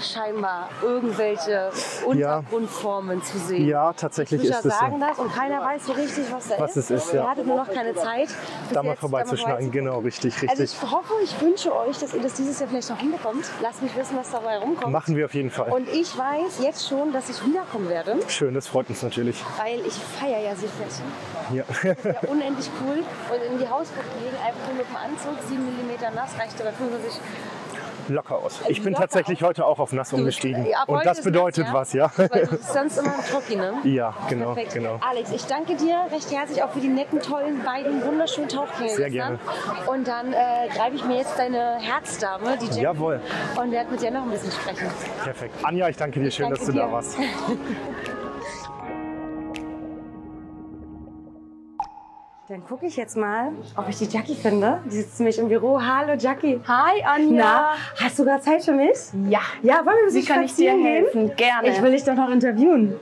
Speaker 2: scheinbar irgendwelche Untergrundformen zu sehen.
Speaker 5: Ja, tatsächlich
Speaker 2: Fischer
Speaker 5: ist es
Speaker 2: sagen
Speaker 5: so.
Speaker 2: das und keiner weiß so richtig, was da
Speaker 5: Was
Speaker 2: ist.
Speaker 5: es ist, ja.
Speaker 2: Ihr hattet nur noch keine Zeit.
Speaker 5: Da mal vorbeizuschneiden. Genau, richtig,
Speaker 2: Also
Speaker 5: richtig.
Speaker 2: ich hoffe, ich wünsche euch, dass ihr das dieses Jahr vielleicht noch hinbekommt. Lasst mich wissen, was dabei rumkommt.
Speaker 5: Machen wir auf jeden Fall.
Speaker 2: Und ich weiß jetzt schon, dass ich wiederkommen werde,
Speaker 5: Schön, das freut uns natürlich.
Speaker 2: weil ich feiere ja Seepferdchen.
Speaker 5: Ja.
Speaker 2: Ja, unendlich cool. Und in die Hausbucht legen, einfach nur mit dem Anzug, 7 mm nass, reicht aber 45.
Speaker 5: Locker aus. Ich bin
Speaker 2: Locker
Speaker 5: tatsächlich heute auch auf nass umgestiegen.
Speaker 2: Ja,
Speaker 5: Und das bedeutet
Speaker 2: nass,
Speaker 5: was, ja.
Speaker 2: Weil du bist sonst immer im Trocki, ne?
Speaker 5: Ja, genau,
Speaker 2: Perfekt.
Speaker 5: genau.
Speaker 2: Alex, ich danke dir recht herzlich auch für die netten, tollen, beiden wunderschönen Tauchgänge.
Speaker 5: Sehr
Speaker 2: gestern.
Speaker 5: gerne.
Speaker 2: Und dann äh, greife ich mir jetzt deine Herzdame, die Jackie,
Speaker 5: Jawohl.
Speaker 2: und werde mit dir noch ein bisschen sprechen.
Speaker 5: Perfekt. Anja, ich danke dir. Schön,
Speaker 2: danke
Speaker 5: dass du
Speaker 2: dir.
Speaker 5: da warst.
Speaker 2: Dann gucke ich jetzt mal, ob ich die Jackie finde. Die sitzt nämlich im Büro. Hallo Jackie.
Speaker 6: Hi Anja.
Speaker 2: Na, hast du gerade Zeit für mich?
Speaker 6: Ja.
Speaker 2: Ja, wollen wir ein bisschen
Speaker 6: Wie kann ich dir
Speaker 2: spazieren gehen?
Speaker 6: helfen? Gerne.
Speaker 2: Ich will dich doch noch interviewen.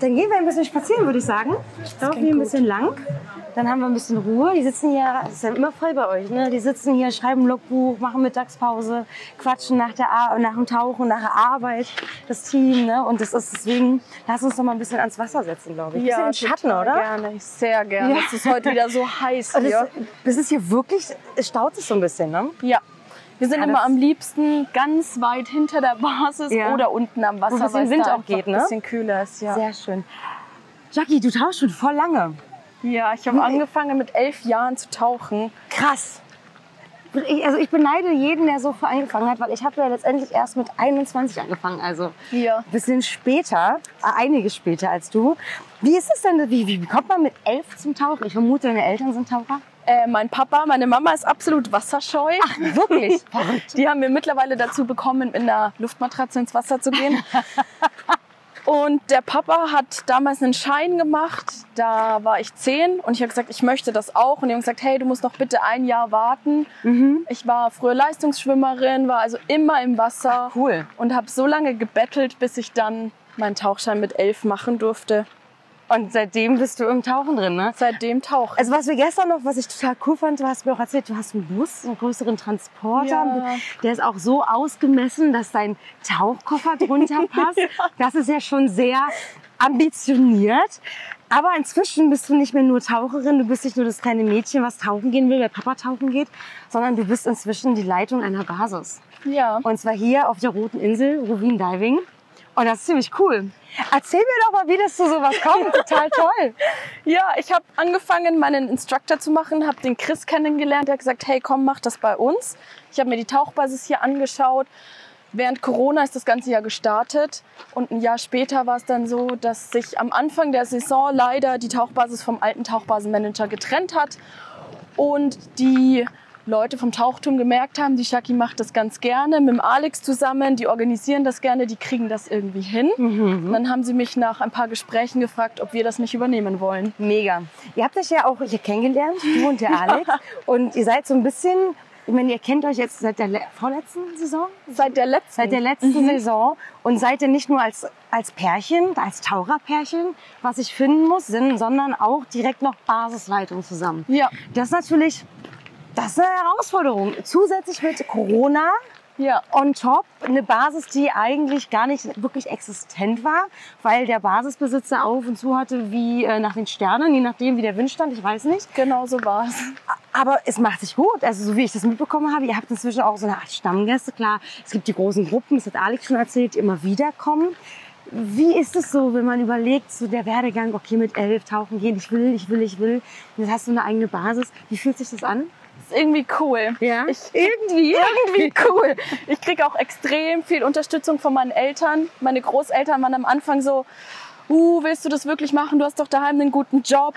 Speaker 2: Dann gehen wir ein bisschen spazieren, würde ich sagen. Laufen
Speaker 6: klingt
Speaker 2: wir ein bisschen lang. Dann haben wir ein bisschen Ruhe. Die sitzen hier, das ist ja immer voll bei euch, ne? Die sitzen hier, schreiben Logbuch, machen Mittagspause, quatschen nach, der Ar nach dem Tauchen, nach der Arbeit, das Team, ne? Und das ist deswegen, lass uns doch mal ein bisschen ans Wasser setzen, glaube ich.
Speaker 6: ja,
Speaker 2: bisschen in Schatten, oder?
Speaker 6: Gerne, sehr gerne.
Speaker 2: Ja.
Speaker 6: Es ist heute wieder so heiß hier.
Speaker 2: es, das ist hier wirklich, es staut sich so ein bisschen, ne?
Speaker 6: Ja. Wir sind
Speaker 2: Ja,
Speaker 6: immer am liebsten ganz weit hinter der Basis
Speaker 2: Ja.
Speaker 6: oder unten am Wasser,
Speaker 2: ein
Speaker 6: weil es
Speaker 2: Wind auch geht, ne?
Speaker 6: ein bisschen kühler ist. Ja,
Speaker 2: Sehr schön. Jackie, du tauchst schon voll lange.
Speaker 6: Ja ich habe angefangen mit elf Jahren zu tauchen.
Speaker 2: Krass. Ich, also ich beneide jeden, der so früh angefangen hat, weil ich habe ja letztendlich erst mit 21 angefangen, also
Speaker 6: Ja.
Speaker 2: ein bisschen später, äh, einiges später als du. Wie ist es denn, wie, wie kommt man mit elf zum Tauchen? Ich vermute, deine Eltern sind Taucher.
Speaker 6: Äh, mein Papa, meine Mama ist absolut wasserscheu.
Speaker 2: Ach, wirklich?
Speaker 6: Die haben wir mittlerweile dazu bekommen, in einer Luftmatratze ins Wasser zu gehen. Und der Papa hat damals einen Schein gemacht, da war ich zehn und ich habe gesagt, ich möchte das auch. Und die haben gesagt, hey, du musst noch bitte ein Jahr warten. Ich war früher Leistungsschwimmerin, war also immer im Wasser
Speaker 2: cool.
Speaker 6: und habe so lange gebettelt, bis ich dann meinen Tauchschein mit elf machen durfte.
Speaker 2: Und seitdem bist du im Tauchen drin, ne?
Speaker 6: Seitdem tauche
Speaker 2: Also was wir gestern noch, was ich total cool fand, du hast mir auch erzählt, du hast einen Bus, einen größeren Transporter.
Speaker 6: Ja.
Speaker 2: Der ist auch so ausgemessen, dass dein Tauchkoffer drunter passt. Das ist ja schon sehr ambitioniert. Aber inzwischen bist du nicht mehr nur Taucherin, du bist nicht nur das kleine Mädchen, was tauchen gehen will, weil Papa tauchen geht, sondern du bist inzwischen die Leitung einer Basis.
Speaker 6: Ja.
Speaker 2: Und zwar hier auf der Roten Insel, Ruvin Diving. Und das ist ziemlich cool. Erzähl mir doch mal, wie das zu sowas kommt. Total toll.
Speaker 6: Ja, ich habe angefangen, meinen Instructor zu machen, habe den Chris kennengelernt. Der hat gesagt, hey, komm, mach das bei uns. Ich habe mir die Tauchbasis hier angeschaut. Während Corona ist das ganze Jahr gestartet und ein Jahr später war es dann so, dass sich am Anfang der Saison leider die Tauchbasis vom alten Tauchbasenmanager getrennt hat und die Leute vom Tauchturm gemerkt haben, die Shaki macht das ganz gerne mit dem Alex zusammen, die organisieren das gerne, die kriegen das irgendwie hin. Und dann haben sie mich nach ein paar Gesprächen gefragt, ob wir das nicht übernehmen wollen.
Speaker 2: Mega. Ihr habt euch ja auch hier kennengelernt, du und der Alex. Und ihr seid so ein bisschen, ich meine, ihr kennt euch jetzt seit der le- vorletzten Saison?
Speaker 6: Seit der letzten.
Speaker 2: Seit der letzten Saison. Und seid ihr nicht nur als, als Pärchen, als Taucherpärchen, was ich finden muss, sind, sondern auch direkt noch Basisleitung zusammen.
Speaker 6: Ja,
Speaker 2: Das ist natürlich, das ist eine Herausforderung. Zusätzlich mit Corona
Speaker 6: ja.
Speaker 2: on top eine Basis, die eigentlich gar nicht wirklich existent war, weil der Basisbesitzer auf und zu hatte wie äh, nach den Sternen, je nachdem wie der Wind stand, ich weiß nicht.
Speaker 6: Genau so war es.
Speaker 2: Aber es macht sich gut. Also so wie ich das mitbekommen habe, ihr habt inzwischen auch so eine Art Stammgäste. Klar, es gibt die großen Gruppen, das hat Alex schon erzählt, die immer wieder kommen. Wie ist es so, wenn man überlegt, so der Werdegang, okay, mit elf tauchen gehen, ich will, ich will, ich will. Und jetzt hast du eine eigene Basis. Wie fühlt sich das an?
Speaker 6: Ist irgendwie cool.
Speaker 2: Ja?
Speaker 6: Ich, irgendwie, irgendwie cool. Ich kriege auch extrem viel Unterstützung von meinen Eltern. Meine Großeltern waren am Anfang so, uh, willst du das wirklich machen? Du hast doch daheim einen guten Job.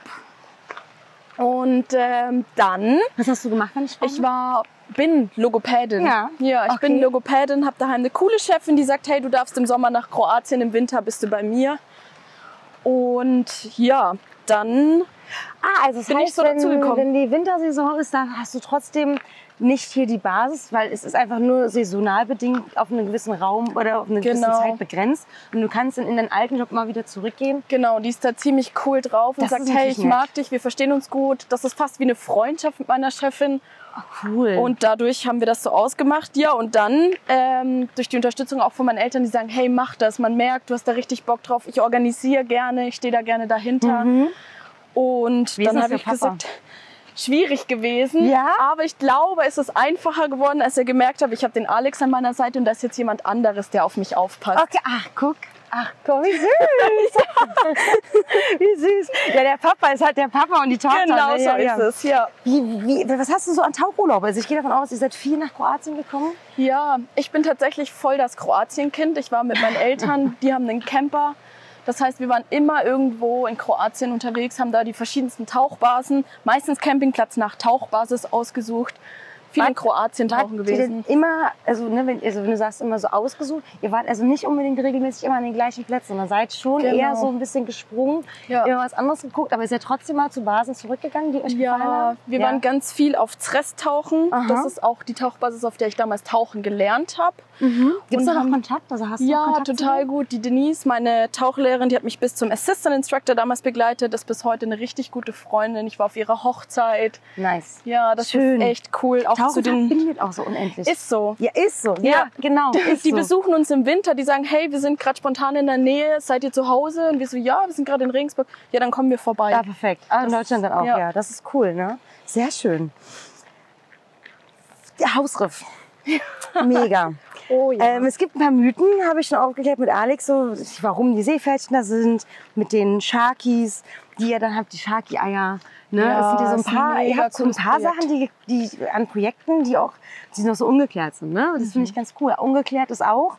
Speaker 6: Und ähm, dann,
Speaker 2: Was hast du gemacht, wenn ich frage?
Speaker 6: ich war, bin Logopädin.
Speaker 2: Ja.
Speaker 6: Ja, ich
Speaker 2: Okay.
Speaker 6: bin Logopädin, habe daheim eine coole Chefin, die sagt, hey, du darfst im Sommer nach Kroatien, im Winter bist du bei mir. Und ja, dann
Speaker 2: Ah, also
Speaker 6: Bin ich
Speaker 2: heißt,
Speaker 6: so
Speaker 2: wenn,
Speaker 6: dazugekommen.
Speaker 2: wenn die Wintersaison ist, dann hast du trotzdem nicht hier die Basis, weil es ist einfach nur saisonal bedingt auf einen gewissen Raum oder auf eine gewisse
Speaker 6: Genau.
Speaker 2: Zeit begrenzt. Und du kannst dann in deinen alten Job mal wieder zurückgehen.
Speaker 6: Genau, die ist da ziemlich cool drauf und
Speaker 2: Das
Speaker 6: sagt, hey, ich
Speaker 2: nett.
Speaker 6: mag dich, wir verstehen uns gut. Das ist fast wie eine Freundschaft mit meiner Chefin.
Speaker 2: Cool.
Speaker 6: Und dadurch haben wir das so ausgemacht. Ja, und dann ähm, durch die Unterstützung auch von meinen Eltern, die sagen, hey, mach das. Man merkt, du hast da richtig Bock drauf. Ich organisiere gerne, ich stehe da gerne dahinter. Und
Speaker 2: Wie
Speaker 6: dann habe ich
Speaker 2: Papa?
Speaker 6: gesagt, schwierig gewesen.
Speaker 2: Ja?
Speaker 6: Aber ich glaube, es ist einfacher geworden, als er gemerkt hat, ich habe den Alex an meiner Seite und da ist jetzt jemand anderes, der auf mich aufpasst.
Speaker 2: Okay, ach, guck. Ach, guck, wie süß. wie süß. Ja, der Papa ist halt der Papa und die Tochter.
Speaker 6: Genau
Speaker 2: ne?
Speaker 6: so
Speaker 2: ja, ja.
Speaker 6: ist es, ja.
Speaker 2: Wie, wie, was hast du so an Tauchurlaub? Also ich gehe davon aus, ihr seid viel nach Kroatien gekommen.
Speaker 6: Ja, ich bin tatsächlich voll das Kroatien-Kind. Ich war mit meinen Eltern, die haben einen Camper. Das heißt, wir waren immer irgendwo in Kroatien unterwegs, haben da die verschiedensten Tauchbasen, meistens Campingplatz nach Tauchbasis ausgesucht. Viel in Kroatien tauchen gewesen.
Speaker 2: immer, also, ne, wenn, also wenn du sagst, immer so ausgesucht, ihr wart also nicht unbedingt regelmäßig immer an den gleichen Plätzen, sondern seid schon
Speaker 6: Genau.
Speaker 2: eher so ein bisschen gesprungen,
Speaker 6: Ja.
Speaker 2: immer was anderes geguckt, aber ihr seid trotzdem mal zu Basen zurückgegangen, die euch gefallen
Speaker 6: Ja,
Speaker 2: haben?
Speaker 6: wir waren ganz viel auf Zrest tauchen.
Speaker 2: Aha.
Speaker 6: Das ist auch die Tauchbasis, auf der ich damals tauchen gelernt habe.
Speaker 2: Gibt es noch Kontakt? Also hast du
Speaker 6: Ja,
Speaker 2: Kontakt
Speaker 6: total gut. Die Denise, meine Tauchlehrerin, die hat mich bis zum Assistant Instructor damals begleitet. Ist bis heute eine richtig gute Freundin. Ich war auf ihrer Hochzeit.
Speaker 2: Nice.
Speaker 6: Ja, das
Speaker 2: Schön.
Speaker 6: ist echt cool. Auch zu den
Speaker 2: verbindet auch so unendlich.
Speaker 6: ist so.
Speaker 2: ja, ist so. Ja,
Speaker 6: Ja.
Speaker 2: genau.
Speaker 6: Die
Speaker 2: so.
Speaker 6: besuchen uns im Winter, die sagen, hey, wir sind gerade spontan in der Nähe, seid ihr zu Hause? Und wir so, ja, wir sind gerade in Regensburg. Ja, dann kommen wir vorbei.
Speaker 2: Ja, perfekt. Ah, in
Speaker 6: Das-
Speaker 2: Deutschland dann auch, ja.
Speaker 6: ja.
Speaker 2: Das ist cool, ne? Sehr schön. Der Hausriff. Mega.
Speaker 6: Oh ja.
Speaker 2: Ähm, es gibt ein paar Mythen, habe ich schon aufgeklärt mit Alex, so, warum die Seepferdchen da sind, mit den Sharkies, die ihr dann habt, die Sharky-Eier. Ne?
Speaker 6: Ja,
Speaker 2: es sind ja so ein paar, ihr habt so ein paar
Speaker 6: Projekt.
Speaker 2: Sachen, die, die an Projekten, die auch, die noch so ungeklärt sind. Ne? Das
Speaker 6: Mhm.
Speaker 2: finde ich ganz cool. Ungeklärt ist auch,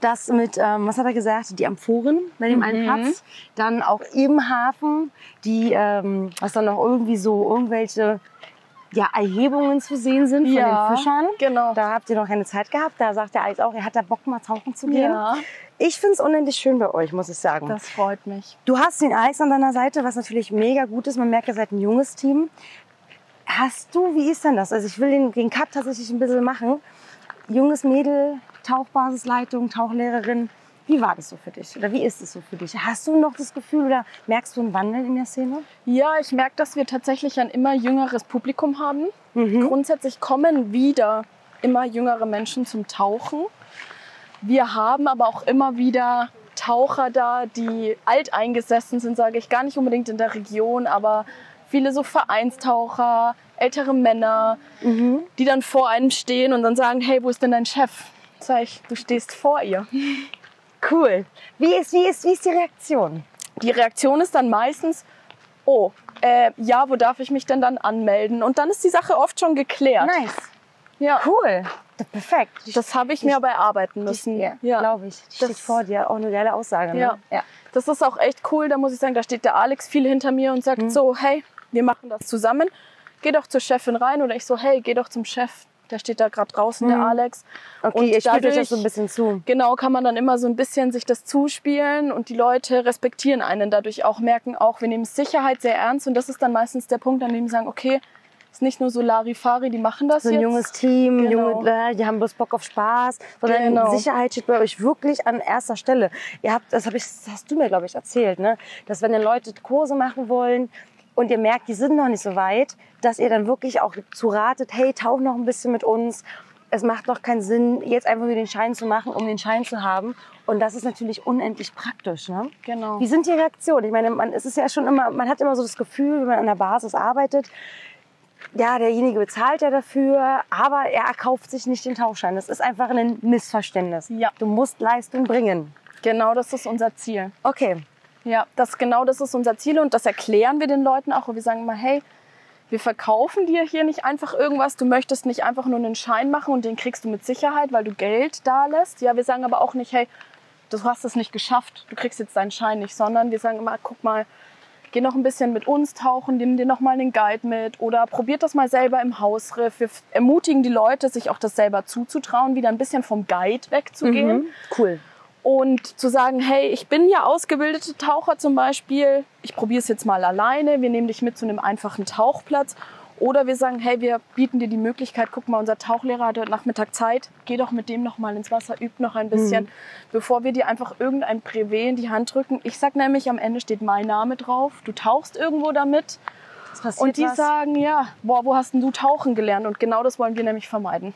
Speaker 2: das mit, ähm, was hat er gesagt, die Amphoren bei dem
Speaker 6: Mhm.
Speaker 2: einen Platz. Dann auch im Hafen, die, ähm, was dann noch irgendwie so irgendwelche ja, Erhebungen zu sehen sind von
Speaker 6: Ja,
Speaker 2: den Fischern.
Speaker 6: genau.
Speaker 2: Da habt ihr noch keine Zeit gehabt. Da sagt der Alex auch, er hat da Bock mal tauchen zu gehen.
Speaker 6: Ja.
Speaker 2: Ich finde es unendlich schön bei euch, muss ich sagen.
Speaker 6: das freut mich.
Speaker 2: Du hast den Alex an deiner Seite, was natürlich mega gut ist. Man merkt, ihr seid ein junges Team. Hast du, wie ist denn das? Also ich will den, den Cut tatsächlich ein bisschen machen. Junges Mädel, Tauchbasisleitung, Tauchlehrerin. Wie war das so für dich? Oder wie ist es so für dich? Hast du noch das Gefühl oder merkst du einen Wandel in der Szene?
Speaker 6: Ja, ich merke, dass wir tatsächlich ein immer jüngeres Publikum haben.
Speaker 2: Mhm.
Speaker 6: Grundsätzlich kommen wieder immer jüngere Menschen zum Tauchen. Wir haben aber auch immer wieder Taucher da, die alteingesessen sind, sage ich gar nicht unbedingt in der Region, aber viele so Vereinstaucher, ältere Männer,
Speaker 2: Mhm.
Speaker 6: die dann vor einem stehen und dann sagen, hey, wo ist denn dein Chef? Sag ich, du stehst vor ihr.
Speaker 2: Cool. Wie ist, wie, ist, wie ist die Reaktion?
Speaker 6: Die Reaktion ist dann meistens, oh, äh, ja, wo darf ich mich denn dann anmelden? Und dann ist die Sache oft schon geklärt.
Speaker 2: Nice.
Speaker 6: Ja,
Speaker 2: Cool. Perfekt.
Speaker 6: das habe ich mir aber erarbeiten müssen.
Speaker 2: Ja,
Speaker 6: Ja.
Speaker 2: glaube ich. Steht
Speaker 6: Das-
Speaker 2: vor dir. Auch eine geile Aussage. Ne?
Speaker 6: Ja.
Speaker 2: ja.
Speaker 6: Das ist auch echt cool. Da muss ich sagen, da steht der Alex viel hinter mir und sagt
Speaker 2: Mhm.
Speaker 6: so, hey, wir machen das zusammen. Geh doch zur Chefin rein. Oder ich so, hey, geh doch zum Chef. Der steht da gerade draußen, der Alex.
Speaker 2: Mhm. Okay,
Speaker 6: Und
Speaker 2: ihr spielt euch das so ein bisschen zu.
Speaker 6: Genau, kann man dann immer so ein bisschen sich das zuspielen und die Leute respektieren einen dadurch auch, merken auch, wir nehmen Sicherheit sehr ernst und das ist dann meistens der Punkt, an dem sie sagen, okay, ist nicht nur so Larifari, die machen das
Speaker 2: So ein
Speaker 6: jetzt.
Speaker 2: junges Team,
Speaker 6: Genau.
Speaker 2: junge, äh, die haben bloß Bock auf Spaß, sondern
Speaker 6: Genau.
Speaker 2: Sicherheit steht bei euch wirklich an erster Stelle. Ihr habt, das, hab ich, das hast du mir, glaube ich, erzählt, ne? dass wenn dann Leute Kurse machen wollen und ihr merkt, die sind noch nicht so weit, dass ihr dann wirklich auch zu ratet, hey, tauch noch ein bisschen mit uns. Es macht doch keinen Sinn, jetzt einfach nur den Schein zu machen, um den Schein zu haben. Und das ist natürlich unendlich praktisch. Ne?
Speaker 6: Genau.
Speaker 2: Wie sind die Reaktionen? Ich meine, man, es ist ja schon immer, man hat immer so das Gefühl, wenn man an der Basis arbeitet, ja, derjenige bezahlt ja dafür, aber er erkauft sich nicht den Tauchschein. Das ist einfach ein Missverständnis.
Speaker 6: Ja.
Speaker 2: Du musst Leistung bringen.
Speaker 6: Genau, das ist unser Ziel.
Speaker 2: Okay.
Speaker 6: Ja, das genau das ist unser Ziel und das erklären wir den Leuten auch. Und wir sagen immer, hey, wir verkaufen dir hier nicht einfach irgendwas. Du möchtest nicht einfach nur einen Schein machen und den kriegst du mit Sicherheit, weil du Geld da lässt. Ja, wir sagen aber auch nicht, hey, du hast es nicht geschafft, du kriegst jetzt deinen Schein nicht, sondern wir sagen immer, guck mal, geh noch ein bisschen mit uns tauchen, nimm dir noch mal einen Guide mit oder probiert das mal selber im Hausriff. Wir ermutigen die Leute, sich auch das selber zuzutrauen, wieder ein bisschen vom Guide wegzugehen
Speaker 2: Mhm. Cool.
Speaker 6: Und zu sagen, hey, ich bin ja ausgebildete Taucher zum Beispiel, ich probiere es jetzt mal alleine, wir nehmen dich mit zu einem einfachen Tauchplatz. Oder wir sagen, hey, wir bieten dir die Möglichkeit, guck mal, unser Tauchlehrer hat heute Nachmittag Zeit, geh doch mit dem noch mal ins Wasser, üb noch ein bisschen, bevor wir dir einfach irgendein Brevet in die Hand drücken. Ich sag nämlich, am Ende steht mein Name drauf, du tauchst irgendwo damit und die
Speaker 2: was.
Speaker 6: sagen, ja, boah, wo hast denn du tauchen gelernt? Und genau das wollen wir nämlich vermeiden.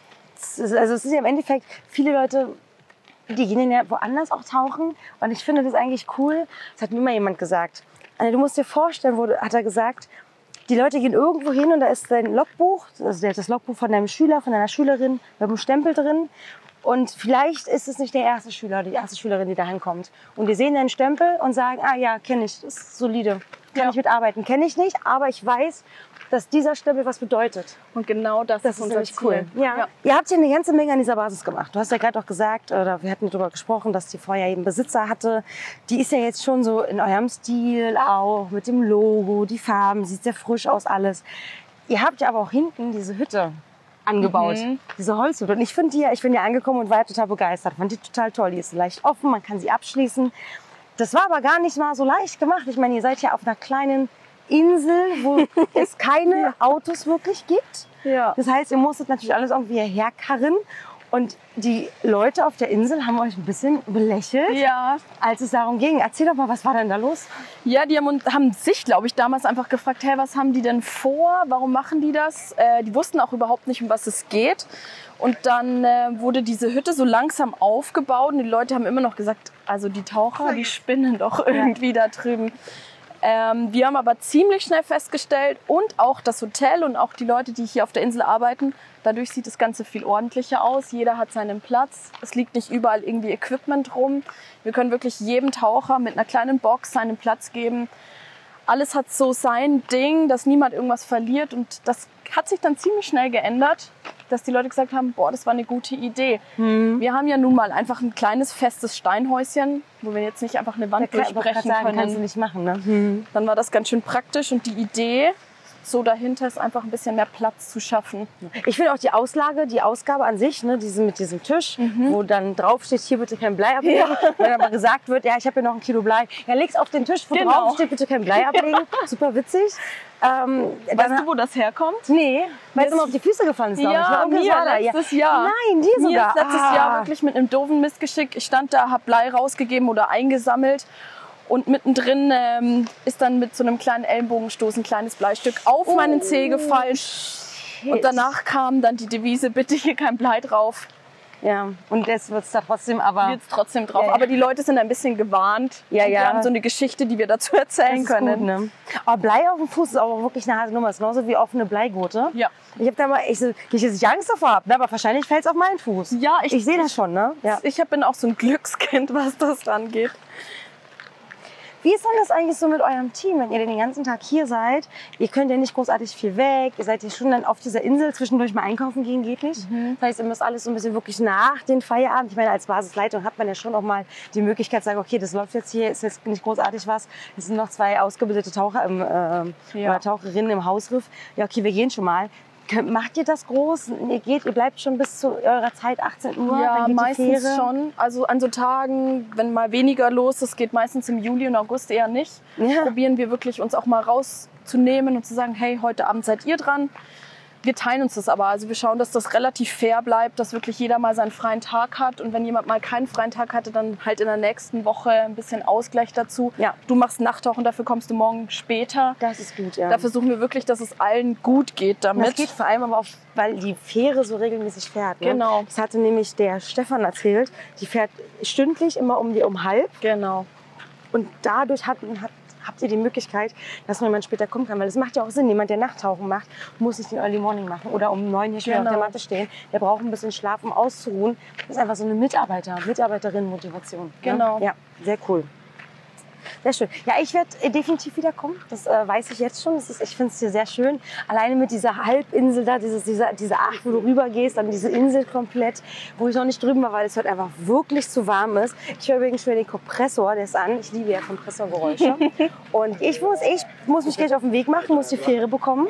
Speaker 2: Also es ist ja im Endeffekt, viele Leute, die gehen ja woanders auch tauchen. Und ich finde das eigentlich cool. Das hat mir mal jemand gesagt. Also du musst dir vorstellen, wurde, hat er gesagt, die Leute gehen irgendwo hin und da ist dein Logbuch, also das Logbuch von deinem Schüler, von deiner Schülerin, mit einem Stempel drin. Und vielleicht ist es nicht der erste Schüler, die erste Schülerin, die da hinkommt. Und die sehen deinen Stempel und sagen, ah ja, kenne ich, ist solide. Kann
Speaker 6: Ja.
Speaker 2: ich mitarbeiten. Kenne ich nicht, aber ich weiß, dass dieser Stempel was bedeutet.
Speaker 6: Und genau das,
Speaker 2: Das
Speaker 6: ist unser Ziel.
Speaker 2: cool. Ja. Ihr habt ja eine ganze Menge an dieser Basis gemacht. Du hast ja gerade auch gesagt, oder wir hatten darüber gesprochen, dass die vorher eben Besitzer hatte. Die ist ja jetzt schon so in eurem Stil auch, mit dem Logo, die Farben, sieht sehr frisch aus alles. Ihr habt ja aber auch hinten diese Hütte angebaut,
Speaker 6: Mhm.
Speaker 2: diese Holzhütte. Und ich finde ja- ich bin ja angekommen und war ja total begeistert. Fand die total toll. Die ist leicht offen, man kann sie abschließen. Das war aber gar nicht mal so leicht gemacht. Ich meine, ihr seid ja auf einer kleinen Insel, wo es keine Autos wirklich gibt.
Speaker 6: Ja.
Speaker 2: Das heißt, ihr musstet natürlich alles irgendwie hierher karren. Und die Leute auf der Insel haben euch ein bisschen belächelt,
Speaker 6: Ja,
Speaker 2: als es darum ging. Erzähl doch mal, was war denn da los?
Speaker 6: Ja, die haben, haben sich, glaube ich, damals einfach gefragt, hey, was haben die denn vor? Warum machen die das? Äh, die wussten auch überhaupt nicht, um was es geht. Und dann äh, wurde diese Hütte so langsam aufgebaut und die Leute haben immer noch gesagt, also die Taucher, die spinnen doch irgendwie da drüben. Ähm, wir haben aber ziemlich schnell festgestellt und auch das Hotel und auch die Leute, die hier auf der Insel arbeiten, dadurch sieht das Ganze viel ordentlicher aus. Jeder hat seinen Platz. Es liegt nicht überall irgendwie Equipment rum. Wir können wirklich jedem Taucher mit einer kleinen Box seinen Platz geben. Alles hat so sein Ding, dass niemand irgendwas verliert und das hat sich dann ziemlich schnell geändert, dass die Leute gesagt haben, boah, das war eine gute Idee. Wir haben ja nun mal einfach ein kleines festes Steinhäuschen, wo wir jetzt nicht einfach eine Wand
Speaker 2: kann- grad
Speaker 6: durchbrechen
Speaker 2: sagen,
Speaker 6: können.
Speaker 2: kannst du nicht machen, ne?
Speaker 6: Dann war das ganz schön praktisch und die Idee, so dahinter ist einfach ein bisschen mehr Platz zu schaffen.
Speaker 2: Ich finde auch die Auslage, die Ausgabe an sich, ne, diese mit diesem Tisch,
Speaker 6: Mhm.
Speaker 2: wo dann drauf steht, hier bitte kein Blei ablegen. Wenn aber gesagt wird, ja, ich habe hier noch ein Kilo Blei. Ja, leg's auf den Tisch, wo
Speaker 6: Genau.
Speaker 2: drauf steht, bitte kein Blei ablegen. Super witzig. Ähm,
Speaker 6: Weißt
Speaker 2: dann-
Speaker 6: du, wo das herkommt?
Speaker 2: Nee, weil es immer auf die Füße gefallen ist.
Speaker 6: Ja, mir
Speaker 2: da.
Speaker 6: letztes Jahr.
Speaker 2: Nein, die
Speaker 6: Mir
Speaker 2: sogar.
Speaker 6: ist letztes
Speaker 2: Ah.
Speaker 6: Jahr wirklich mit einem doofen Missgeschick. Ich stand da, hab Blei rausgegeben oder eingesammelt. Und mittendrin ähm, ist dann mit so einem kleinen Ellenbogenstoß ein kleines Bleistück auf
Speaker 2: Oh.
Speaker 6: meinen Zeh gefallen. Und danach kam dann die Devise, bitte hier kein Blei drauf.
Speaker 2: Ja, und jetzt wird es da trotzdem aber.
Speaker 6: Jetzt trotzdem drauf.
Speaker 2: Ja, ja.
Speaker 6: Aber die Leute sind ein bisschen gewarnt.
Speaker 2: Ja, ja.
Speaker 6: Wir haben so eine Geschichte, die wir dazu erzählen können.
Speaker 2: Gut, ne? Aber Blei auf dem Fuß ist auch wirklich eine harte Nummer. Das ist genauso wie offene Bleigurte.
Speaker 6: Ja.
Speaker 2: Ich habe da mal, ich, nicht, ich Angst davor habe, ne? aber wahrscheinlich fällt es auf meinen Fuß.
Speaker 6: Ja, ich-
Speaker 2: ich sehe das schon, ne? Ja.
Speaker 6: Ich bin auch so ein Glückskind, was das angeht.
Speaker 2: Wie ist denn das eigentlich so mit eurem Team, wenn ihr den ganzen Tag hier seid? Ihr könnt ja nicht großartig viel weg. Ihr seid ja schon dann auf dieser Insel. Zwischendurch mal einkaufen gehen geht nicht. Das heißt, ihr müsst alles so ein bisschen wirklich nach den Feierabend. Ich meine, als Basisleitung hat man ja schon auch mal die Möglichkeit zu sagen, okay, das läuft jetzt hier, ist jetzt nicht großartig was. Es sind noch zwei ausgebildete Taucher im, ähm,
Speaker 6: Ja.
Speaker 2: oder Taucherinnen im Hausriff. Ja, okay, wir gehen schon mal. Macht ihr das groß? Ihr geht, ihr bleibt schon bis zu eurer Zeit 18 Uhr.
Speaker 6: Ja, meistens schon. Also an so Tagen, wenn mal weniger los ist, geht meistens im Juli und August eher nicht.
Speaker 2: Ja.
Speaker 6: Probieren wir wirklich uns auch mal rauszunehmen und zu sagen, hey, heute Abend seid ihr dran. Wir teilen uns das aber. Also wir schauen, dass das relativ fair bleibt, dass wirklich jeder mal seinen freien Tag hat. Und wenn jemand mal keinen freien Tag hatte, dann halt in der nächsten Woche ein bisschen Ausgleich dazu.
Speaker 2: Ja.
Speaker 6: Du machst Nachttauchen, dafür kommst du morgen später.
Speaker 2: Das ist gut, ja.
Speaker 6: Da versuchen wir wirklich, dass es allen gut geht damit.
Speaker 2: Das geht vor allem aber auch, weil die Fähre so regelmäßig fährt. Ne?
Speaker 6: Genau.
Speaker 2: Das hatte nämlich der Stefan erzählt. Die fährt stündlich immer um die um halb.
Speaker 6: Genau.
Speaker 2: Und dadurch hat, hat, habt ihr die Möglichkeit, dass noch jemand später kommen kann. Weil es macht ja auch Sinn, jemand, der Nachttauchen macht, muss nicht den Early Morning machen oder um neun hier schon auf
Speaker 6: Genau.
Speaker 2: der Matte stehen. Der braucht ein bisschen Schlaf, um auszuruhen. Das ist einfach so eine Mitarbeiter, Mitarbeiterinnen-Motivation.
Speaker 6: Genau.
Speaker 2: Ne? Ja, sehr cool. Sehr schön. Ja, ich werde äh, definitiv wiederkommen. Das äh, weiß ich jetzt schon. Das ist, ich finde es hier sehr schön. Alleine mit dieser Halbinsel da, dieses, dieser, diese Acht, wo du rübergehst, dann diese Insel komplett, wo ich noch nicht drüben war, weil es heute einfach wirklich zu warm ist. Ich höre übrigens schon den Kompressor, der ist an. Ich liebe ja Kompressorgeräusche. Und ich muss, ich muss mich gleich auf den Weg machen, muss die Fähre bekommen,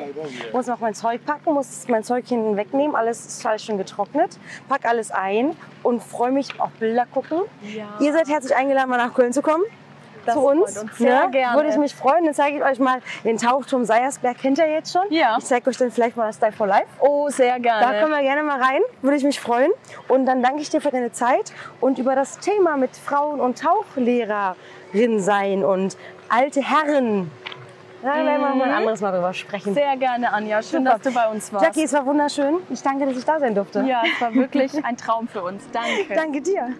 Speaker 2: muss noch mein Zeug packen, muss mein Zeug hinten wegnehmen. Alles ist alles schon getrocknet. Pack alles ein und freue mich auf Bilder gucken. Ihr seid herzlich eingeladen, mal nach Köln zu kommen.
Speaker 6: Das
Speaker 2: zu uns.
Speaker 6: uns sehr
Speaker 2: ne?
Speaker 6: gerne.
Speaker 2: Würde ich mich freuen. Dann zeige ich euch mal den Tauchturm Seiersberg. Kennt ihr jetzt schon?
Speaker 6: Ja.
Speaker 2: Ich zeige euch dann vielleicht mal das Style for Life.
Speaker 6: Oh, sehr gerne.
Speaker 2: Da können wir gerne mal rein, würde ich mich freuen. Und dann danke ich dir für deine Zeit und über das Thema mit Frauen und Tauchlehrerin sein und alte Herren. Da werden wir mal ein anderes Mal drüber sprechen.
Speaker 6: Sehr gerne, Anja. Schön,
Speaker 2: Super.
Speaker 6: dass du bei uns warst.
Speaker 2: Jackie, es war wunderschön. Ich danke, dass ich da sein durfte.
Speaker 6: Ja, es war wirklich ein Traum für uns. Danke.
Speaker 2: Danke dir.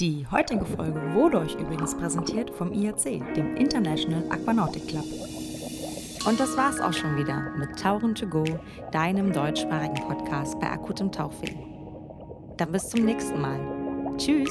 Speaker 1: Die heutige Folge wurde euch übrigens präsentiert vom IAC, dem International Aquanautic Club. Und das war's auch schon wieder mit Tauchen to go, deinem deutschsprachigen Podcast bei akutem Tauchweh. Dann bis zum nächsten Mal. Tschüss!